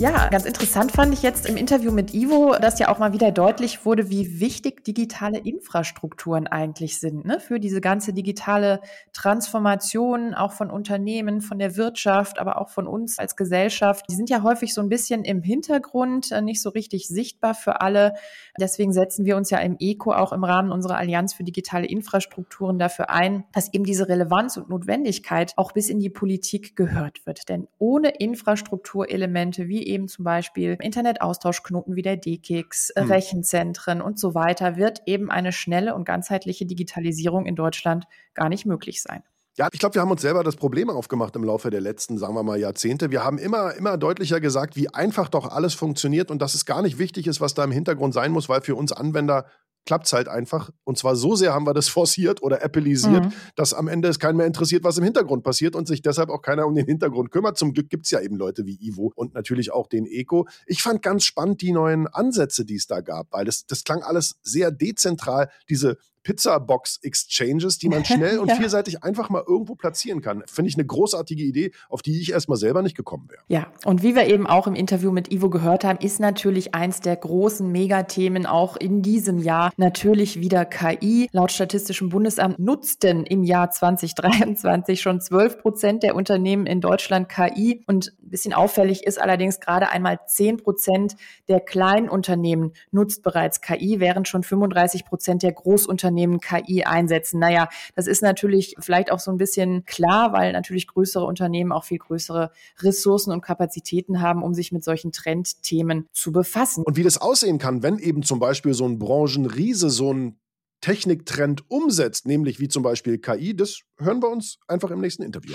Ja, ganz interessant fand ich jetzt im Interview mit Ivo, dass ja auch mal wieder deutlich wurde, wie wichtig digitale Infrastrukturen eigentlich sind ne? für diese ganze digitale Transformation, auch von Unternehmen, von der Wirtschaft, aber auch von uns als Gesellschaft. Die sind ja häufig so ein bisschen im Hintergrund, äh, nicht so richtig sichtbar für alle. Deswegen setzen wir uns ja im ECO auch im Rahmen unserer Allianz für digitale Infrastrukturen dafür ein, dass eben diese Relevanz und Notwendigkeit auch bis in die Politik gehört wird. Denn ohne Infrastrukturelemente wie eben zum Beispiel Internetaustauschknoten wie der DKIX, hm. Rechenzentren und so weiter, wird eben eine schnelle und ganzheitliche Digitalisierung in Deutschland gar nicht möglich sein. Ja, ich glaube, wir haben uns selber das Problem aufgemacht im Laufe der letzten, sagen wir mal, Jahrzehnte. Wir haben immer, immer deutlicher gesagt, wie einfach doch alles funktioniert und dass es gar nicht wichtig ist, was da im Hintergrund sein muss, weil für uns Anwender klappt es halt einfach. Und zwar so sehr haben wir das forciert oder appellisiert, mhm. dass am Ende es keinen mehr interessiert, was im Hintergrund passiert und sich deshalb auch keiner um den Hintergrund kümmert. Zum Glück gibt es ja eben Leute wie Ivo und natürlich auch den Eco. Ich fand ganz spannend die neuen Ansätze, die es da gab, weil das, das klang alles sehr dezentral. Diese Pizza-Box-Exchanges, die man schnell und ja. vielseitig einfach mal irgendwo platzieren kann. Finde ich eine großartige Idee, auf die ich erstmal selber nicht gekommen wäre. Ja, und wie wir eben auch im Interview mit Ivo gehört haben, ist natürlich eins der großen Megathemen auch in diesem Jahr natürlich wieder KI. Laut Statistischem Bundesamt nutzten im Jahr 2023 schon 12 Prozent der Unternehmen in Deutschland KI. Und ein bisschen auffällig ist allerdings gerade einmal 10 Prozent der Kleinunternehmen nutzt bereits KI, während schon 35 Prozent der Großunternehmen Unternehmen KI einsetzen. Naja, das ist natürlich vielleicht auch so ein bisschen klar, weil natürlich größere Unternehmen auch viel größere Ressourcen und Kapazitäten haben, um sich mit solchen Trendthemen zu befassen. Und wie das aussehen kann, wenn eben zum Beispiel so ein Branchenriese so ein Techniktrend umsetzt, nämlich wie zum Beispiel KI, das hören wir uns einfach im nächsten Interview.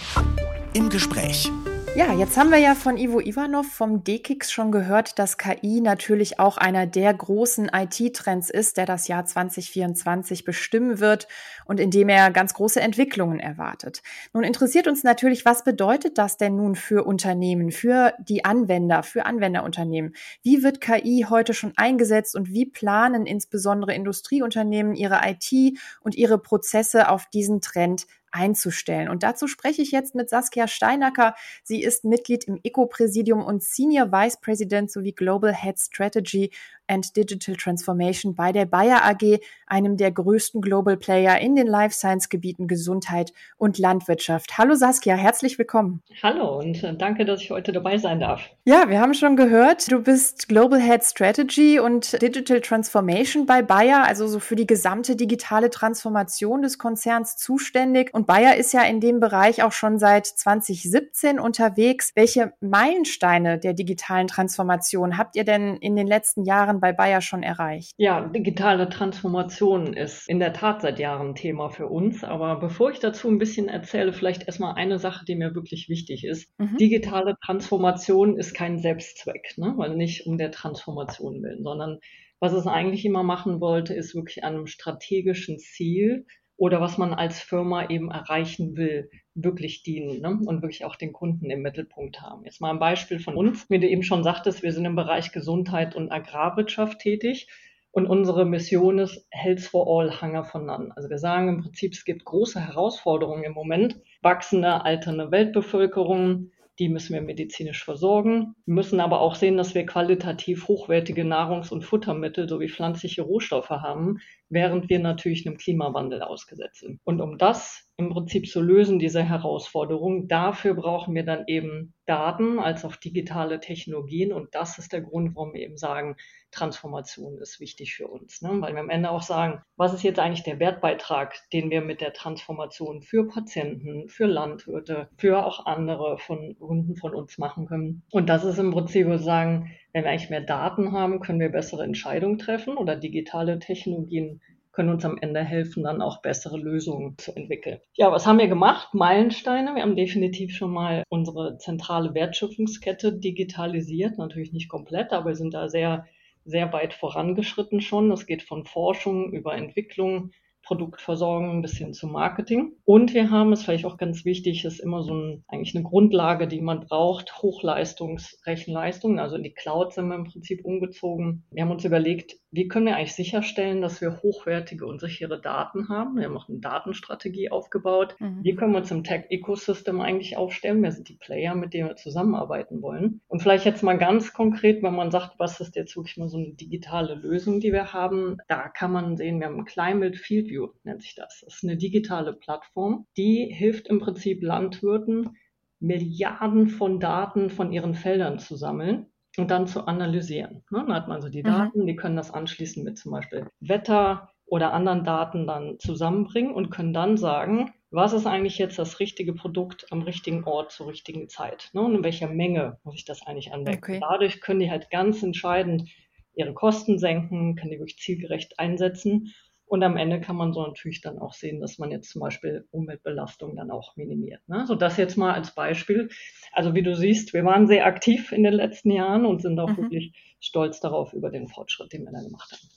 Im Gespräch. Ja, jetzt haben wir ja von Ivo Ivanov vom DKIX schon gehört, dass KI natürlich auch einer der großen IT-Trends ist, der das Jahr 2024 bestimmen wird und in dem er ganz große Entwicklungen erwartet. Nun interessiert uns natürlich, was bedeutet das denn nun für Unternehmen, für die Anwender, für Anwenderunternehmen? Wie wird KI heute schon eingesetzt und wie planen insbesondere Industrieunternehmen ihre IT und ihre Prozesse auf diesen Trend einzustellen. Und dazu spreche ich jetzt mit Saskia Steinacker. Sie ist Mitglied im ECO-Präsidium und Senior Vice President sowie Global Head Strategy and Digital Transformation bei der Bayer AG, einem der größten Global Player in den Life Science Gebieten Gesundheit und Landwirtschaft. Hallo Saskia, herzlich willkommen. Hallo und äh, danke, dass ich heute dabei sein darf. Ja, wir haben schon gehört, du bist Global Head Strategy und Digital Transformation bei Bayer, also so für die gesamte digitale Transformation des Konzerns zuständig. Und Bayer ist ja in dem Bereich auch schon seit 2017 unterwegs. Welche Meilensteine der digitalen Transformation habt ihr denn in den letzten Jahren bei Bayer schon erreicht? Ja, digitale Transformation ist in der Tat seit Jahren Thema für uns. Aber bevor ich dazu ein bisschen erzähle, vielleicht erstmal eine Sache, die mir wirklich wichtig ist. Mhm. Digitale Transformation ist kein Selbstzweck, ne? weil nicht um der Transformation willen, sondern was es eigentlich immer machen wollte, ist wirklich einem strategischen Ziel oder was man als Firma eben erreichen will, wirklich dienen ne? und wirklich auch den Kunden im Mittelpunkt haben. Jetzt mal ein Beispiel von uns. Wie du eben schon sagtest, wir sind im Bereich Gesundheit und Agrarwirtschaft tätig. Und unsere Mission ist Health for All, Hunger for None. Also wir sagen im Prinzip, es gibt große Herausforderungen im Moment. Wachsende, alternde Weltbevölkerung, die müssen wir medizinisch versorgen. Wir müssen aber auch sehen, dass wir qualitativ hochwertige Nahrungs- und Futtermittel sowie pflanzliche Rohstoffe haben, während wir natürlich einem Klimawandel ausgesetzt sind. Und um das im Prinzip zu lösen, diese Herausforderung. Dafür brauchen wir dann eben Daten als auch digitale Technologien. Und das ist der Grund, warum wir eben sagen, Transformation ist wichtig für uns. Ne? Weil wir am Ende auch sagen, was ist jetzt eigentlich der Wertbeitrag, den wir mit der Transformation für Patienten, für Landwirte, für auch andere von Kunden von uns machen können. Und das ist im Prinzip, wo wir sagen, wenn wir eigentlich mehr Daten haben, können wir bessere Entscheidungen treffen oder digitale Technologien können uns am Ende helfen, dann auch bessere Lösungen zu entwickeln. Ja, was haben wir gemacht? Meilensteine. Wir haben definitiv schon mal unsere zentrale Wertschöpfungskette digitalisiert. Natürlich nicht komplett, aber wir sind da sehr, sehr weit vorangeschritten schon. Das geht von Forschung über Entwicklung, Produktversorgung bis hin zu Marketing. Und wir haben, es vielleicht auch ganz wichtig, ist immer so ein, eigentlich eine Grundlage, die man braucht, Hochleistungsrechenleistungen. Also in die Cloud sind wir im Prinzip umgezogen. Wir haben uns überlegt, wie können wir eigentlich sicherstellen, dass wir hochwertige und sichere Daten haben? Wir haben auch eine Datenstrategie aufgebaut. Mhm. Wie können wir uns im Tech-Ecosystem eigentlich aufstellen? Wer sind die Player, mit denen wir zusammenarbeiten wollen? Und vielleicht jetzt mal ganz konkret, wenn man sagt, was ist jetzt wirklich mal so eine digitale Lösung, die wir haben? Da kann man sehen, wir haben ein Climate Field View, nennt sich das. Das ist eine digitale Plattform, die hilft im Prinzip Landwirten, Milliarden von Daten von ihren Feldern zu sammeln und dann zu analysieren. Ne? Dann hat man so die mhm. Daten, mhm. die können das anschließend mit zum Beispiel Wetter oder anderen Daten dann zusammenbringen und können dann sagen, was ist eigentlich jetzt das richtige Produkt am richtigen Ort zur richtigen Zeit? Ne? Und in welcher Menge muss ich das eigentlich anwenden? Okay. Dadurch können die halt ganz entscheidend ihre Kosten senken, können die wirklich zielgerecht einsetzen und am Ende kann man so natürlich dann auch sehen, dass man jetzt zum Beispiel Umweltbelastung dann auch minimiert. Ne? So das jetzt mal als Beispiel. Also wie du siehst, wir waren sehr aktiv in den letzten Jahren und sind auch mhm. wirklich stolz darauf über den Fortschritt, den wir da gemacht haben.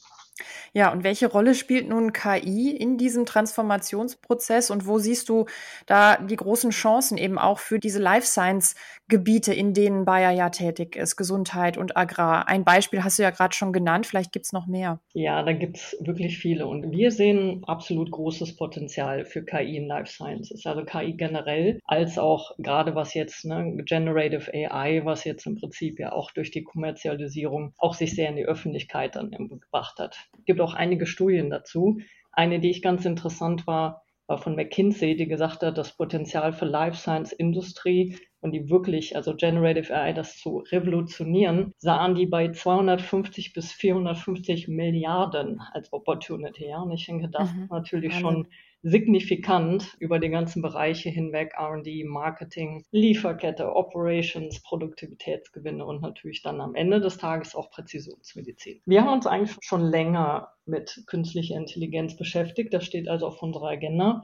Ja, und welche Rolle spielt nun KI in diesem Transformationsprozess und wo siehst du da die großen Chancen eben auch für diese Life Science Gebiete, in denen Bayer ja tätig ist, Gesundheit und Agrar? Ein Beispiel hast du ja gerade schon genannt, vielleicht gibt es noch mehr. Ja, da gibt es wirklich viele und wir sehen absolut großes Potenzial für KI in Life Sciences, also KI generell, als auch gerade was jetzt ne, Generative AI, was jetzt im Prinzip ja auch durch die Kommerzialisierung auch sich sehr in die Öffentlichkeit dann gebracht hat. Gibt gibt auch einige Studien dazu. Eine, die ich ganz interessant war, war von McKinsey, die gesagt hat, das Potenzial für Life Science Industrie und die wirklich, also Generative AI, das zu revolutionieren, sahen die bei 250 bis 450 Milliarden als Opportunity. Ja? Und ich denke, das mhm. ist natürlich schon signifikant über die ganzen Bereiche hinweg, RD, Marketing, Lieferkette, Operations, Produktivitätsgewinne und natürlich dann am Ende des Tages auch Präzisionsmedizin. Wir haben uns eigentlich schon länger mit künstlicher Intelligenz beschäftigt. Das steht also auf unserer Agenda.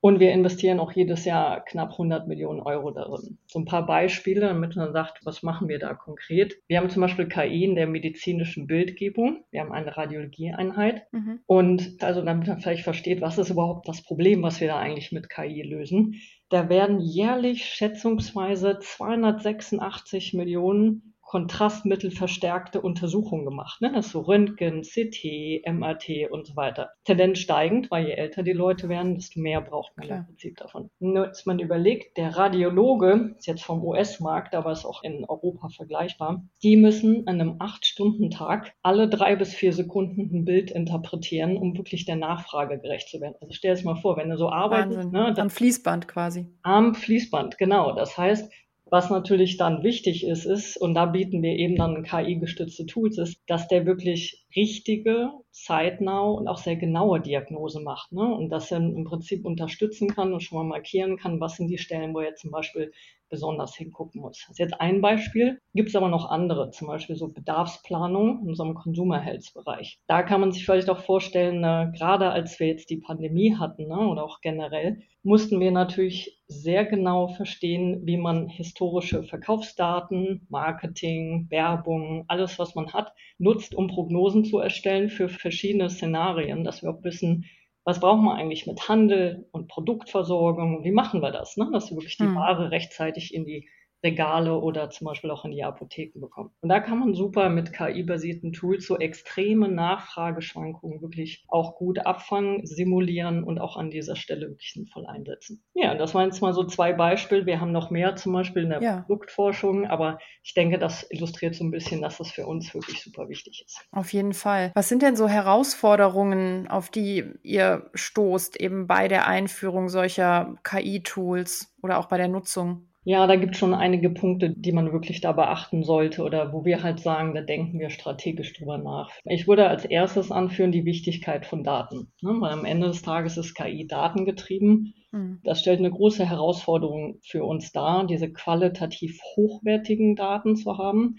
Und wir investieren auch jedes Jahr knapp 100 Millionen Euro darin. So ein paar Beispiele, damit man sagt, was machen wir da konkret? Wir haben zum Beispiel KI in der medizinischen Bildgebung. Wir haben eine Radiologieeinheit. Mhm. Und also damit man vielleicht versteht, was ist überhaupt das Problem, was wir da eigentlich mit KI lösen. Da werden jährlich schätzungsweise 286 Millionen kontrastmittelverstärkte Untersuchungen gemacht. Ne? Das ist so Röntgen, CT, MRT und so weiter. Tendenz steigend, weil je älter die Leute werden, desto mehr braucht man Klar. im Prinzip davon. Nur, dass man überlegt, der Radiologe, ist jetzt vom US-Markt, aber ist auch in Europa vergleichbar, die müssen an einem 8-Stunden-Tag alle drei bis vier Sekunden ein Bild interpretieren, um wirklich der Nachfrage gerecht zu werden. Also stell dir das mal vor, wenn du so arbeitest. Ne, am Fließband quasi. Am Fließband, genau. Das heißt, was natürlich dann wichtig ist, ist, und da bieten wir eben dann KI-gestützte Tools, ist, dass der wirklich richtige, zeitnah und auch sehr genaue Diagnose macht. Ne? Und dass er im Prinzip unterstützen kann und schon mal markieren kann, was sind die Stellen, wo er zum Beispiel besonders hingucken muss. Das ist jetzt ein Beispiel. Gibt es aber noch andere, zum Beispiel so Bedarfsplanung in unserem Consumer Health Bereich. Da kann man sich vielleicht auch vorstellen, äh, gerade als wir jetzt die Pandemie hatten ne, oder auch generell, mussten wir natürlich sehr genau verstehen, wie man historische Verkaufsdaten, Marketing, Werbung, alles, was man hat, nutzt, um Prognosen zu erstellen für verschiedene Szenarien, dass wir auch wissen, was brauchen wir eigentlich mit Handel und Produktversorgung? Wie machen wir das? Ne? Dass wir wirklich die hm. Ware rechtzeitig in die Regale oder zum Beispiel auch in die Apotheken bekommen. Und da kann man super mit KI-basierten Tools so extreme Nachfrageschwankungen wirklich auch gut abfangen, simulieren und auch an dieser Stelle wirklich sinnvoll einsetzen. Ja, das waren jetzt mal so zwei Beispiele. Wir haben noch mehr zum Beispiel in der ja. Produktforschung, aber ich denke, das illustriert so ein bisschen, dass das für uns wirklich super wichtig ist. Auf jeden Fall. Was sind denn so Herausforderungen, auf die ihr stoßt, eben bei der Einführung solcher KI-Tools oder auch bei der Nutzung? Ja, da gibt es schon einige Punkte, die man wirklich da beachten sollte oder wo wir halt sagen, da denken wir strategisch drüber nach. Ich würde als erstes anführen die Wichtigkeit von Daten, ne? weil am Ende des Tages ist KI datengetrieben. Mhm. Das stellt eine große Herausforderung für uns dar, diese qualitativ hochwertigen Daten zu haben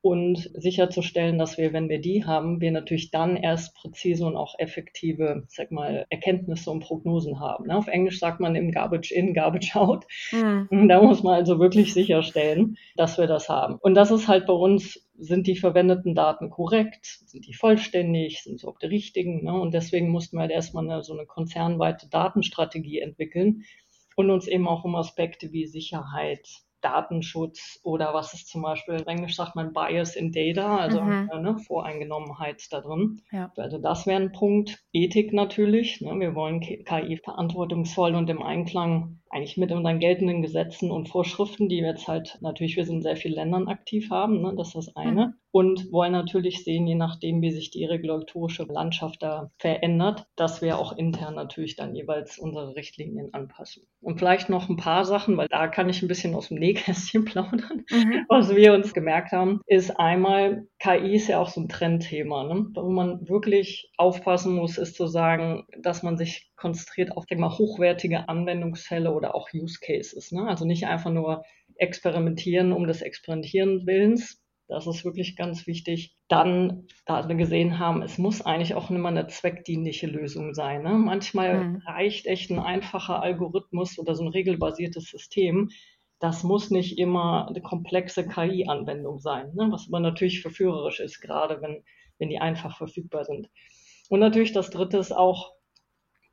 und sicherzustellen, dass wir, wenn wir die haben, wir natürlich dann erst präzise und auch effektive, sag mal, Erkenntnisse und Prognosen haben. Ne? Auf Englisch sagt man im Garbage in, Garbage out. Mhm. Da muss man also wirklich sicherstellen, dass wir das haben. Und das ist halt bei uns, sind die verwendeten Daten korrekt, sind die vollständig, sind sie auch die richtigen. Ne? Und deswegen mussten wir halt erstmal eine, so eine konzernweite Datenstrategie entwickeln und uns eben auch um Aspekte wie Sicherheit, Datenschutz oder was ist zum Beispiel, in Englisch sagt man Bias in Data, also mhm. äh, ne, Voreingenommenheit da drin. Ja. Also das wäre ein Punkt. Ethik natürlich. Ne? Wir wollen KI verantwortungsvoll und im Einklang eigentlich mit unseren geltenden Gesetzen und Vorschriften, die wir jetzt halt natürlich, wir sind in sehr vielen Ländern aktiv haben, ne, das ist das eine. Mhm. Und wollen natürlich sehen, je nachdem, wie sich die regulatorische Landschaft da verändert, dass wir auch intern natürlich dann jeweils unsere Richtlinien anpassen. Und vielleicht noch ein paar Sachen, weil da kann ich ein bisschen aus dem Nähkästchen plaudern, mhm. was wir uns gemerkt haben, ist einmal, KI ist ja auch so ein Trendthema, ne? wo man wirklich aufpassen muss, ist zu sagen, dass man sich konzentriert auf sag mal, hochwertige Anwendungsfälle oder auch Use Cases. Ne? Also nicht einfach nur experimentieren um des Experimentieren Willens. Das ist wirklich ganz wichtig. Dann, da wir gesehen haben, es muss eigentlich auch immer eine zweckdienliche Lösung sein. Ne? Manchmal mhm. reicht echt ein einfacher Algorithmus oder so ein regelbasiertes System. Das muss nicht immer eine komplexe KI-Anwendung sein, ne? was aber natürlich verführerisch ist, gerade wenn, wenn die einfach verfügbar sind. Und natürlich das Dritte ist auch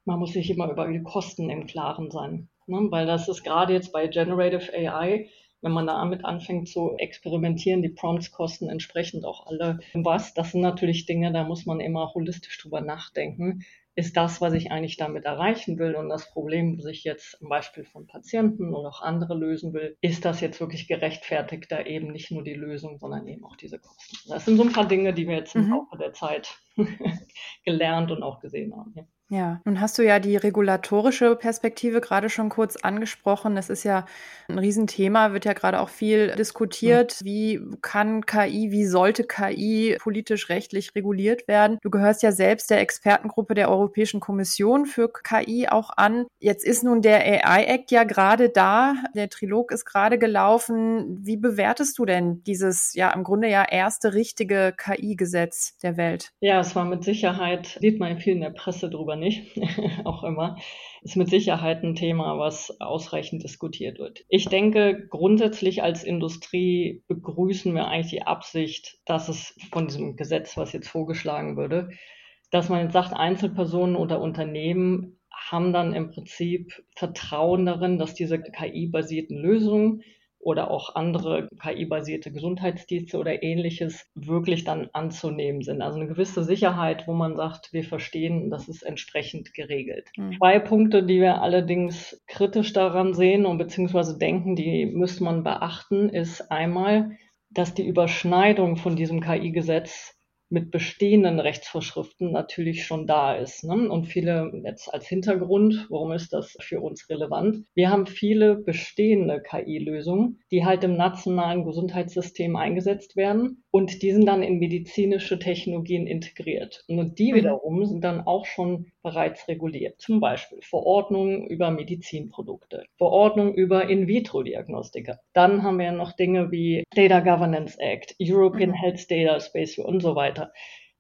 man muss sich immer über die Kosten im Klaren sein. Ne? Weil das ist gerade jetzt bei Generative AI, wenn man damit anfängt zu experimentieren, die Prompts kosten entsprechend auch alle was. Das sind natürlich Dinge, da muss man immer holistisch drüber nachdenken. Ist das, was ich eigentlich damit erreichen will und das Problem, was ich jetzt zum Beispiel von Patienten oder auch andere lösen will, ist das jetzt wirklich gerechtfertigt, da eben nicht nur die Lösung, sondern eben auch diese Kosten. Das sind so ein paar Dinge, die wir jetzt im mhm. Laufe der Zeit gelernt und auch gesehen haben. Ja. Ja, nun hast du ja die regulatorische Perspektive gerade schon kurz angesprochen. Das ist ja ein Riesenthema, wird ja gerade auch viel diskutiert. Ja. Wie kann KI, wie sollte KI politisch rechtlich reguliert werden? Du gehörst ja selbst der Expertengruppe der Europäischen Kommission für KI auch an. Jetzt ist nun der AI-Act ja gerade da. Der Trilog ist gerade gelaufen. Wie bewertest du denn dieses ja im Grunde ja erste richtige KI-Gesetz der Welt? Ja, es war mit Sicherheit, sieht man viel in der Presse drüber oder nicht, auch immer, ist mit Sicherheit ein Thema, was ausreichend diskutiert wird. Ich denke, grundsätzlich als Industrie begrüßen wir eigentlich die Absicht, dass es von diesem Gesetz, was jetzt vorgeschlagen würde, dass man jetzt sagt, Einzelpersonen oder Unternehmen haben dann im Prinzip Vertrauen darin, dass diese KI-basierten Lösungen oder auch andere KI-basierte Gesundheitsdienste oder ähnliches wirklich dann anzunehmen sind. Also eine gewisse Sicherheit, wo man sagt, wir verstehen, das ist entsprechend geregelt. Mhm. Zwei Punkte, die wir allerdings kritisch daran sehen und beziehungsweise denken, die müsste man beachten, ist einmal, dass die Überschneidung von diesem KI-Gesetz mit bestehenden Rechtsvorschriften natürlich schon da ist. Ne? Und viele, jetzt als Hintergrund, warum ist das für uns relevant? Wir haben viele bestehende KI-Lösungen, die halt im nationalen Gesundheitssystem eingesetzt werden und die sind dann in medizinische Technologien integriert. Und die mhm. wiederum sind dann auch schon bereits reguliert. Zum Beispiel Verordnungen über Medizinprodukte, Verordnungen über In-vitro-Diagnostika. Dann haben wir noch Dinge wie Data Governance Act, European mhm. Health Data Space und so weiter.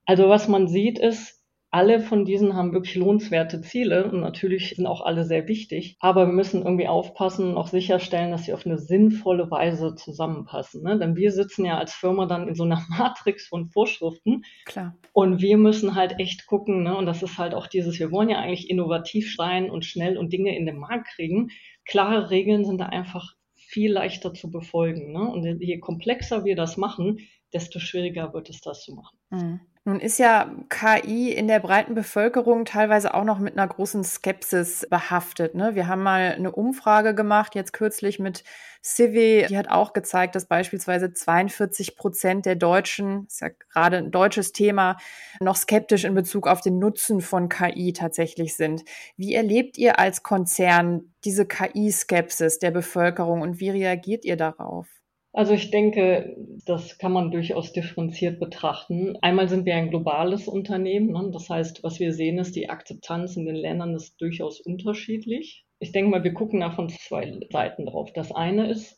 Also was man sieht ist, alle von diesen haben wirklich lohnenswerte Ziele und natürlich sind auch alle sehr wichtig, aber wir müssen irgendwie aufpassen und auch sicherstellen, dass sie auf eine sinnvolle Weise zusammenpassen. Ne? Denn wir sitzen ja als Firma dann in so einer Matrix von Vorschriften. Klar. Und wir müssen halt echt gucken, ne? und das ist halt auch dieses, wir wollen ja eigentlich innovativ sein und schnell und Dinge in den Markt kriegen. Klare Regeln sind da einfach viel leichter zu befolgen. Ne? Und je komplexer wir das machen, desto schwieriger wird es, das zu machen. Mhm. Nun ist ja KI in der breiten Bevölkerung teilweise auch noch mit einer großen Skepsis behaftet. Ne? Wir haben mal eine Umfrage gemacht, jetzt kürzlich mit Civi, die hat auch gezeigt, dass beispielsweise 42 Prozent der Deutschen, ist ja gerade ein deutsches Thema, noch skeptisch in Bezug auf den Nutzen von KI tatsächlich sind. Wie erlebt ihr als Konzern diese KI-Skepsis der Bevölkerung und wie reagiert ihr darauf? Also ich denke, das kann man durchaus differenziert betrachten. Einmal sind wir ein globales Unternehmen. Ne? Das heißt, was wir sehen, ist, die Akzeptanz in den Ländern ist durchaus unterschiedlich. Ich denke mal, wir gucken da von zwei Seiten drauf. Das eine ist,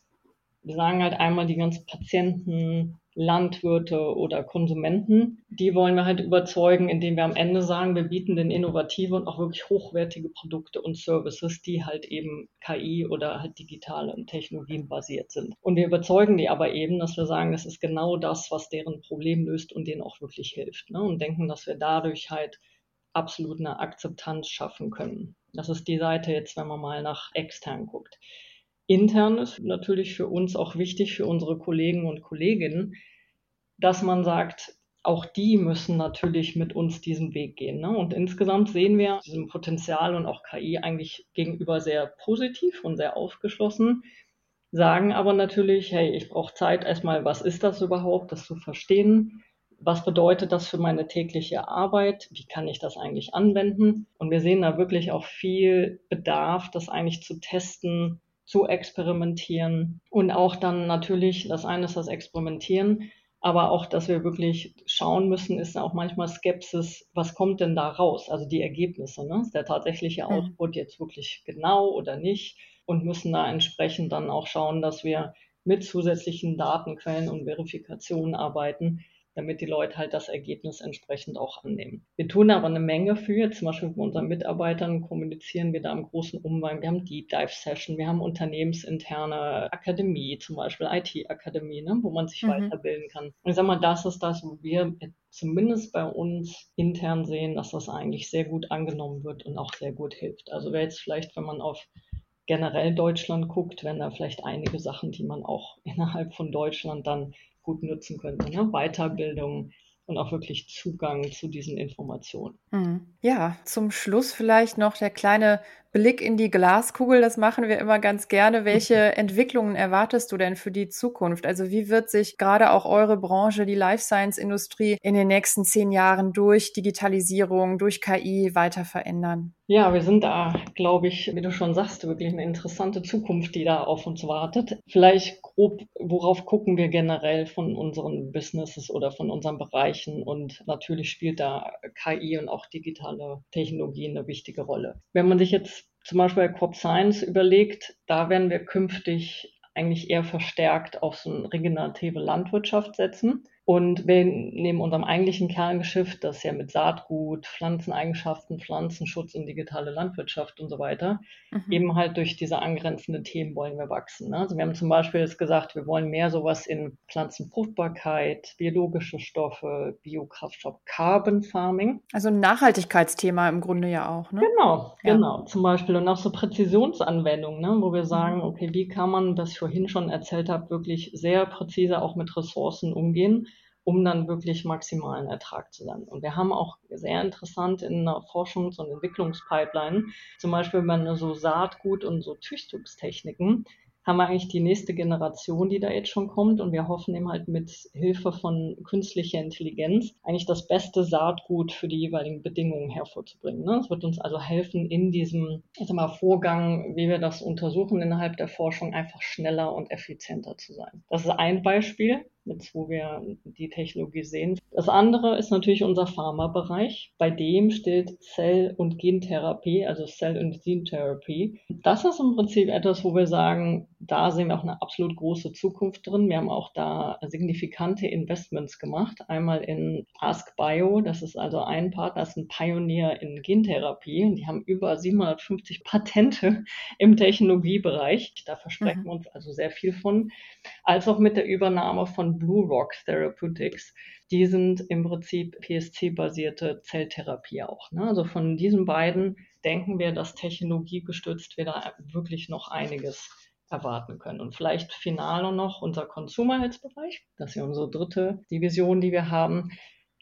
wir sagen halt einmal die ganzen Patienten, Landwirte oder Konsumenten. Die wollen wir halt überzeugen, indem wir am Ende sagen, wir bieten den innovative und auch wirklich hochwertige Produkte und Services, die halt eben KI oder halt digitale Technologien basiert sind. Und wir überzeugen die aber eben, dass wir sagen, das ist genau das, was deren Problem löst und denen auch wirklich hilft. Ne? Und denken, dass wir dadurch halt absolut eine Akzeptanz schaffen können. Das ist die Seite jetzt, wenn man mal nach extern guckt. Intern ist natürlich für uns auch wichtig, für unsere Kollegen und Kolleginnen, dass man sagt, auch die müssen natürlich mit uns diesen Weg gehen. Ne? Und insgesamt sehen wir diesem Potenzial und auch KI eigentlich gegenüber sehr positiv und sehr aufgeschlossen, sagen aber natürlich, hey, ich brauche Zeit erstmal, was ist das überhaupt, das zu verstehen. Was bedeutet das für meine tägliche Arbeit? Wie kann ich das eigentlich anwenden? Und wir sehen da wirklich auch viel Bedarf, das eigentlich zu testen, zu experimentieren und auch dann natürlich, das eine ist das Experimentieren, aber auch, dass wir wirklich schauen müssen, ist auch manchmal Skepsis, was kommt denn da raus? Also die Ergebnisse, ne? Ist der tatsächliche mhm. Output jetzt wirklich genau oder nicht? Und müssen da entsprechend dann auch schauen, dass wir mit zusätzlichen Datenquellen und Verifikationen arbeiten, damit die Leute halt das Ergebnis entsprechend auch annehmen. Wir tun aber eine Menge für, zum Beispiel mit unseren Mitarbeitern kommunizieren wir da im großen Umfang. Wir haben Deep Dive Session, wir haben unternehmensinterne Akademie, zum Beispiel IT-Akademie, ne, wo man sich mhm. weiterbilden kann. Und ich sag mal, das ist das, wo wir zumindest bei uns intern sehen, dass das eigentlich sehr gut angenommen wird und auch sehr gut hilft. Also wäre jetzt vielleicht, wenn man auf generell Deutschland guckt, wenn da vielleicht einige Sachen, die man auch innerhalb von Deutschland dann gut nutzen könnte. Ne? Weiterbildung und auch wirklich Zugang zu diesen Informationen. Mhm. Ja, zum Schluss vielleicht noch der kleine Blick in die Glaskugel. Das machen wir immer ganz gerne. Welche Entwicklungen erwartest du denn für die Zukunft? Also wie wird sich gerade auch eure Branche, die Life Science Industrie, in den nächsten zehn Jahren durch Digitalisierung, durch KI weiter verändern? Ja, wir sind da, glaube ich, wie du schon sagst, wirklich eine interessante Zukunft, die da auf uns wartet. Vielleicht grob, worauf gucken wir generell von unseren Businesses oder von unseren Bereichen? Und natürlich spielt da KI und auch digitale Technologie eine wichtige Rolle. Wenn man sich jetzt zum Beispiel bei Crop Science überlegt, da werden wir künftig eigentlich eher verstärkt auf so eine regenerative Landwirtschaft setzen Und wir neben unserem eigentlichen Kerngeschäft, das ja mit Saatgut, Pflanzeneigenschaften, Pflanzenschutz und digitale Landwirtschaft und so weiter, mhm. eben halt durch diese angrenzenden Themen wollen wir wachsen. Ne? Also wir haben zum Beispiel jetzt gesagt, wir wollen mehr sowas in Pflanzenfruchtbarkeit, biologische Stoffe, Biokraftstoff, Carbon Farming. Also ein Nachhaltigkeitsthema im Grunde ja auch. Ne? Genau, ja. genau. Zum Beispiel und auch so Präzisionsanwendungen, ne? wo wir sagen, mhm. okay, wie kann man, was ich vorhin schon erzählt habe, wirklich sehr präzise auch mit Ressourcen umgehen um dann wirklich maximalen Ertrag zu landen. Und wir haben auch sehr interessant in der Forschungs- und Entwicklungspipeline, zum Beispiel bei so Saatgut und so Züchtungstechniken, haben wir eigentlich die nächste Generation, die da jetzt schon kommt. Und wir hoffen eben halt mit Hilfe von künstlicher Intelligenz eigentlich das beste Saatgut für die jeweiligen Bedingungen hervorzubringen. Ne? Es wird uns also helfen, in diesem ich sag mal, Vorgang, wie wir das untersuchen innerhalb der Forschung, einfach schneller und effizienter zu sein. Das ist ein Beispiel jetzt wo wir die Technologie sehen. Das andere ist natürlich unser Pharmabereich. Bei dem steht Zell- und Gentherapie, also Cell- und Gentherapie. Das ist im Prinzip etwas, wo wir sagen, da sehen wir auch eine absolut große Zukunft drin. Wir haben auch da signifikante Investments gemacht. Einmal in Ask Bio, das ist also ein Partner, das ist ein Pionier in Gentherapie. Die haben über 750 Patente im Technologiebereich. Da versprechen mhm. wir uns also sehr viel von. Als auch mit der Übernahme von Blue Rock Therapeutics. Die sind im Prinzip PSC-basierte Zelltherapie auch. Ne? Also von diesen beiden denken wir, dass technologiegestützt wir da wirklich noch einiges erwarten können. Und vielleicht final noch unser Consumer Health Bereich. Das ist ja unsere dritte Division, die wir haben.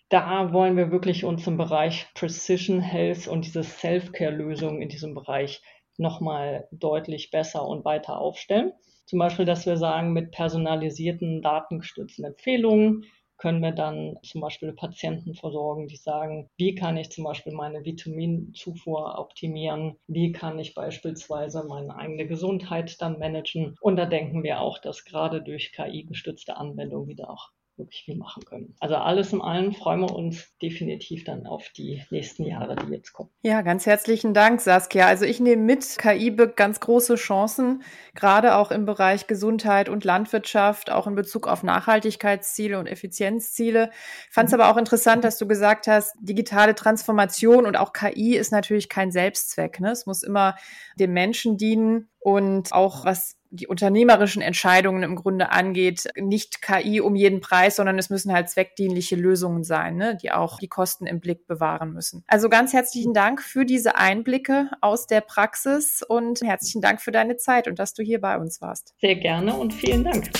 Da wollen wir wirklich uns im Bereich Precision Health und diese Self-Care-Lösungen in diesem Bereich nochmal deutlich besser und weiter aufstellen. Zum Beispiel, dass wir sagen, mit personalisierten, datengestützten Empfehlungen können wir dann zum Beispiel Patienten versorgen, die sagen, wie kann ich zum Beispiel meine Vitaminzufuhr optimieren, wie kann ich beispielsweise meine eigene Gesundheit dann managen. Und da denken wir auch, dass gerade durch KI gestützte Anwendungen wieder auch wirklich viel machen können. Also alles in allem freuen wir uns definitiv dann auf die nächsten Jahre, die jetzt kommen. Ja, ganz herzlichen Dank, Saskia. Also ich nehme mit, KI birgt ganz große Chancen, gerade auch im Bereich Gesundheit und Landwirtschaft, auch in Bezug auf Nachhaltigkeitsziele und Effizienzziele. Fand es mhm. aber auch interessant, dass du gesagt hast, digitale Transformation und auch KI ist natürlich kein Selbstzweck. Ne? Es muss immer dem Menschen dienen und auch was die unternehmerischen Entscheidungen im Grunde angeht, nicht KI um jeden Preis, sondern es müssen halt zweckdienliche Lösungen sein, ne, die auch die Kosten im Blick bewahren müssen. Also ganz herzlichen Dank für diese Einblicke aus der Praxis und herzlichen Dank für deine Zeit und dass du hier bei uns warst. Sehr gerne und vielen Dank.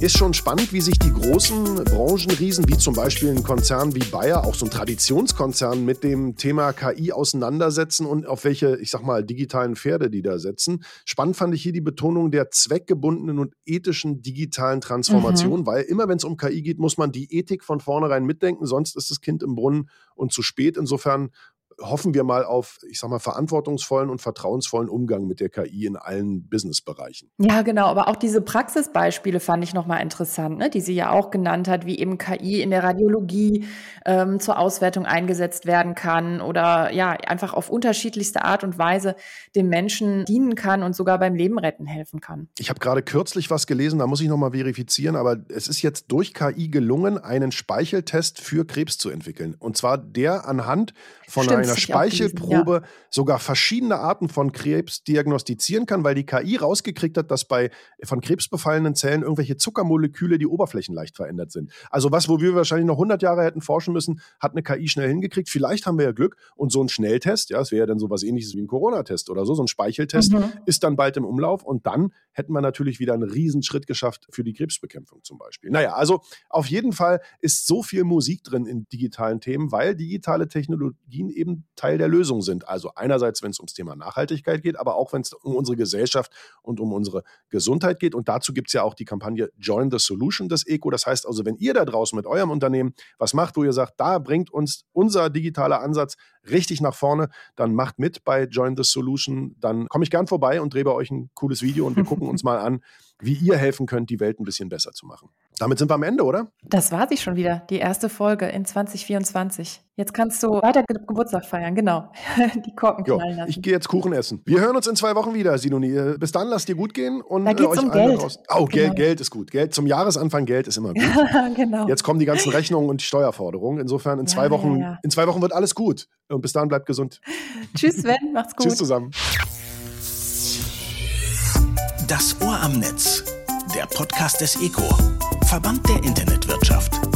Ist schon spannend, wie sich die großen Branchenriesen, wie zum Beispiel ein Konzern wie Bayer, auch so ein Traditionskonzern, mit dem Thema KI auseinandersetzen und auf welche, ich sag mal, digitalen Pferde die da setzen. Spannend fand ich hier die Betonung der zweckgebundenen und ethischen digitalen Transformation, mhm. weil immer wenn es um KI geht, muss man die Ethik von vornherein mitdenken, sonst ist das Kind im Brunnen und zu spät. Insofern hoffen wir mal auf, ich sag mal, verantwortungsvollen und vertrauensvollen Umgang mit der KI in allen Businessbereichen. Ja, genau. Aber auch diese Praxisbeispiele fand ich nochmal interessant, ne, die sie ja auch genannt hat, wie eben KI in der Radiologie ähm, zur Auswertung eingesetzt werden kann oder ja, einfach auf unterschiedlichste Art und Weise dem Menschen dienen kann und sogar beim Leben retten helfen kann. Ich habe gerade kürzlich was gelesen, da muss ich nochmal verifizieren, aber es ist jetzt durch KI gelungen, einen Speicheltest für Krebs zu entwickeln. Und zwar der anhand von Stimmt, einer Speichelprobe gelesen, ja. sogar verschiedene Arten von Krebs diagnostizieren kann, weil die KI rausgekriegt hat, dass bei von Krebs befallenen Zellen irgendwelche Zuckermoleküle die Oberflächen leicht verändert sind. Also was, wo wir wahrscheinlich noch 100 Jahre hätten forschen müssen, hat eine KI schnell hingekriegt. Vielleicht haben wir ja Glück und so ein Schnelltest, ja, es wäre ja dann sowas ähnliches wie ein Corona-Test oder so, so ein Speicheltest mhm. ist dann bald im Umlauf und dann hätten wir natürlich wieder einen Riesenschritt geschafft für die Krebsbekämpfung zum Beispiel. Naja, also auf jeden Fall ist so viel Musik drin in digitalen Themen, weil digitale Technologien eben Teil der Lösung sind. Also einerseits, wenn es ums Thema Nachhaltigkeit geht, aber auch wenn es um unsere Gesellschaft und um unsere Gesundheit geht. Und dazu gibt es ja auch die Kampagne Join the Solution des ECO. Das heißt also, wenn ihr da draußen mit eurem Unternehmen was macht, wo ihr sagt, da bringt uns unser digitaler Ansatz richtig nach vorne, dann macht mit bei Join the Solution. Dann komme ich gern vorbei und drehe bei euch ein cooles Video und wir gucken uns mal an, wie ihr helfen könnt, die Welt ein bisschen besser zu machen. Damit sind wir am Ende, oder? Das war sie schon wieder, die erste Folge in 2024. Jetzt kannst du weiter Ge Geburtstag feiern, genau. die Korken knallen lassen. Ich gehe jetzt Kuchen essen. Wir hören uns in zwei Wochen wieder, Sinoni. Bis dann, lasst dir gut gehen und da geht's euch um Geld. Raus. Oh, genau. Geld, Geld ist gut. Geld zum Jahresanfang Geld ist immer gut. genau. Jetzt kommen die ganzen Rechnungen und die Steuerforderungen. Insofern in ja, zwei Wochen, ja, ja. in zwei Wochen wird alles gut. Und bis dahin bleibt gesund. Tschüss, Sven, macht's gut. Tschüss zusammen. Das Ohr am Netz, der Podcast des ECO, Verband der Internetwirtschaft.